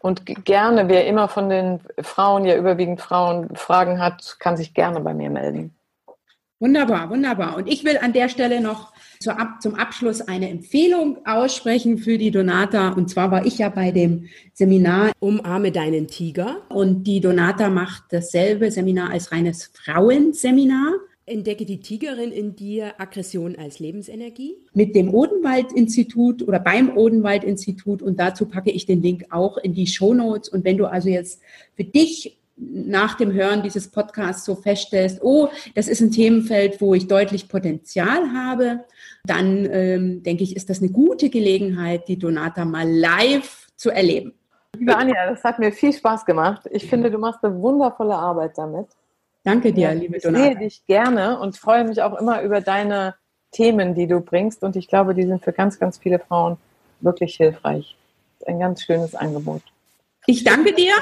Und gerne, wer immer von den Frauen, ja überwiegend Frauen, Fragen hat, kann sich gerne bei mir melden. Wunderbar, wunderbar. Und ich will an der Stelle noch zum Abschluss eine Empfehlung aussprechen für die Donata. Und zwar war ich ja bei dem Seminar Umarme deinen Tiger. Und die Donata macht dasselbe Seminar als reines Frauenseminar. Entdecke die Tigerin in dir, Aggression als Lebensenergie. Mit dem Odenwald-Institut oder beim Odenwald-Institut. Und dazu packe ich den Link auch in die Show Notes. Und wenn du also jetzt für dich nach dem Hören dieses Podcasts so feststellst, oh, das ist ein Themenfeld, wo ich deutlich Potenzial habe, dann ähm, denke ich, ist das eine gute Gelegenheit, die Donata mal live zu erleben. Liebe Anja, das hat mir viel Spaß gemacht. Ich finde, du machst eine wundervolle Arbeit damit. Danke dir, ja, liebe Donata. Ich sehe dich gerne und freue mich auch immer über deine Themen, die du bringst. Und ich glaube, die sind für ganz, ganz viele Frauen wirklich hilfreich. Ein ganz schönes Angebot. Ich danke dir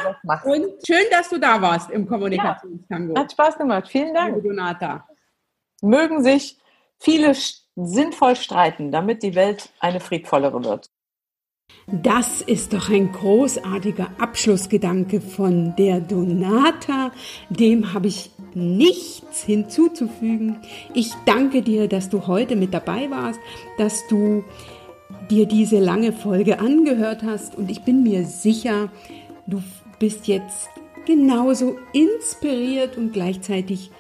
und schön, dass du da warst im Kommunikationstango. Ja, hat Spaß gemacht. Vielen Dank. Donata. Mögen sich viele sinnvoll streiten, damit die Welt eine friedvollere wird. Das ist doch ein großartiger Abschlussgedanke von der Donata. Dem habe ich nichts hinzuzufügen. Ich danke dir, dass du heute mit dabei warst, dass du dir diese lange Folge angehört hast und ich bin mir sicher, du bist jetzt genauso inspiriert und gleichzeitig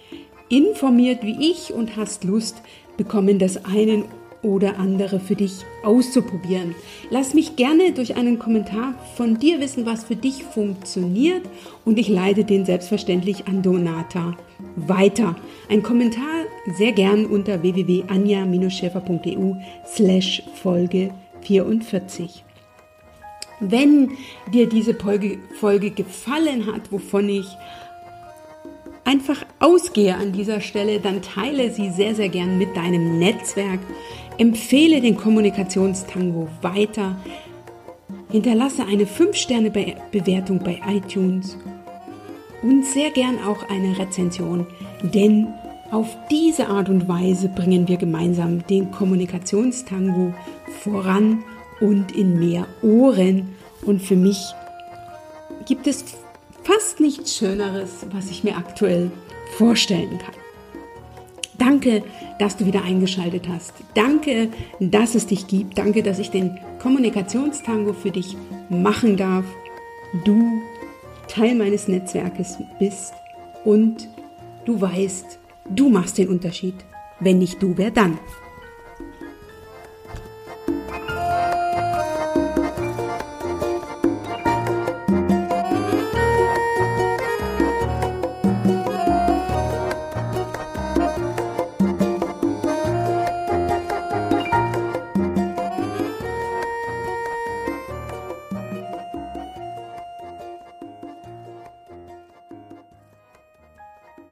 informiert wie ich und hast Lust bekommen, das einen oder andere für dich auszuprobieren. Lass mich gerne durch einen Kommentar von dir wissen, was für dich funktioniert und ich leite den selbstverständlich an Donata weiter. Ein Kommentar sehr gern unter www.anja-schäfer.eu slash Folge 44. Wenn dir diese Folge, gefallen hat, wovon ich einfach ausgehe an dieser Stelle, dann teile sie sehr, sehr gern mit deinem Netzwerk. Empfehle den Kommunikationstango weiter. Hinterlasse eine 5-Sterne-Bewertung bei iTunes und sehr gern auch eine Rezension, denn auf diese Art und Weise bringen wir gemeinsam den Kommunikationstango voran und in mehr Ohren. Und für mich gibt es fast nichts Schöneres, was ich mir aktuell vorstellen kann. Danke, dass du wieder eingeschaltet hast. Danke, dass es dich gibt. Danke, dass ich den Kommunikationstango für dich machen darf. Du Teil meines Netzwerkes bist und du weißt, du machst den Unterschied. Wenn nicht du, wer dann?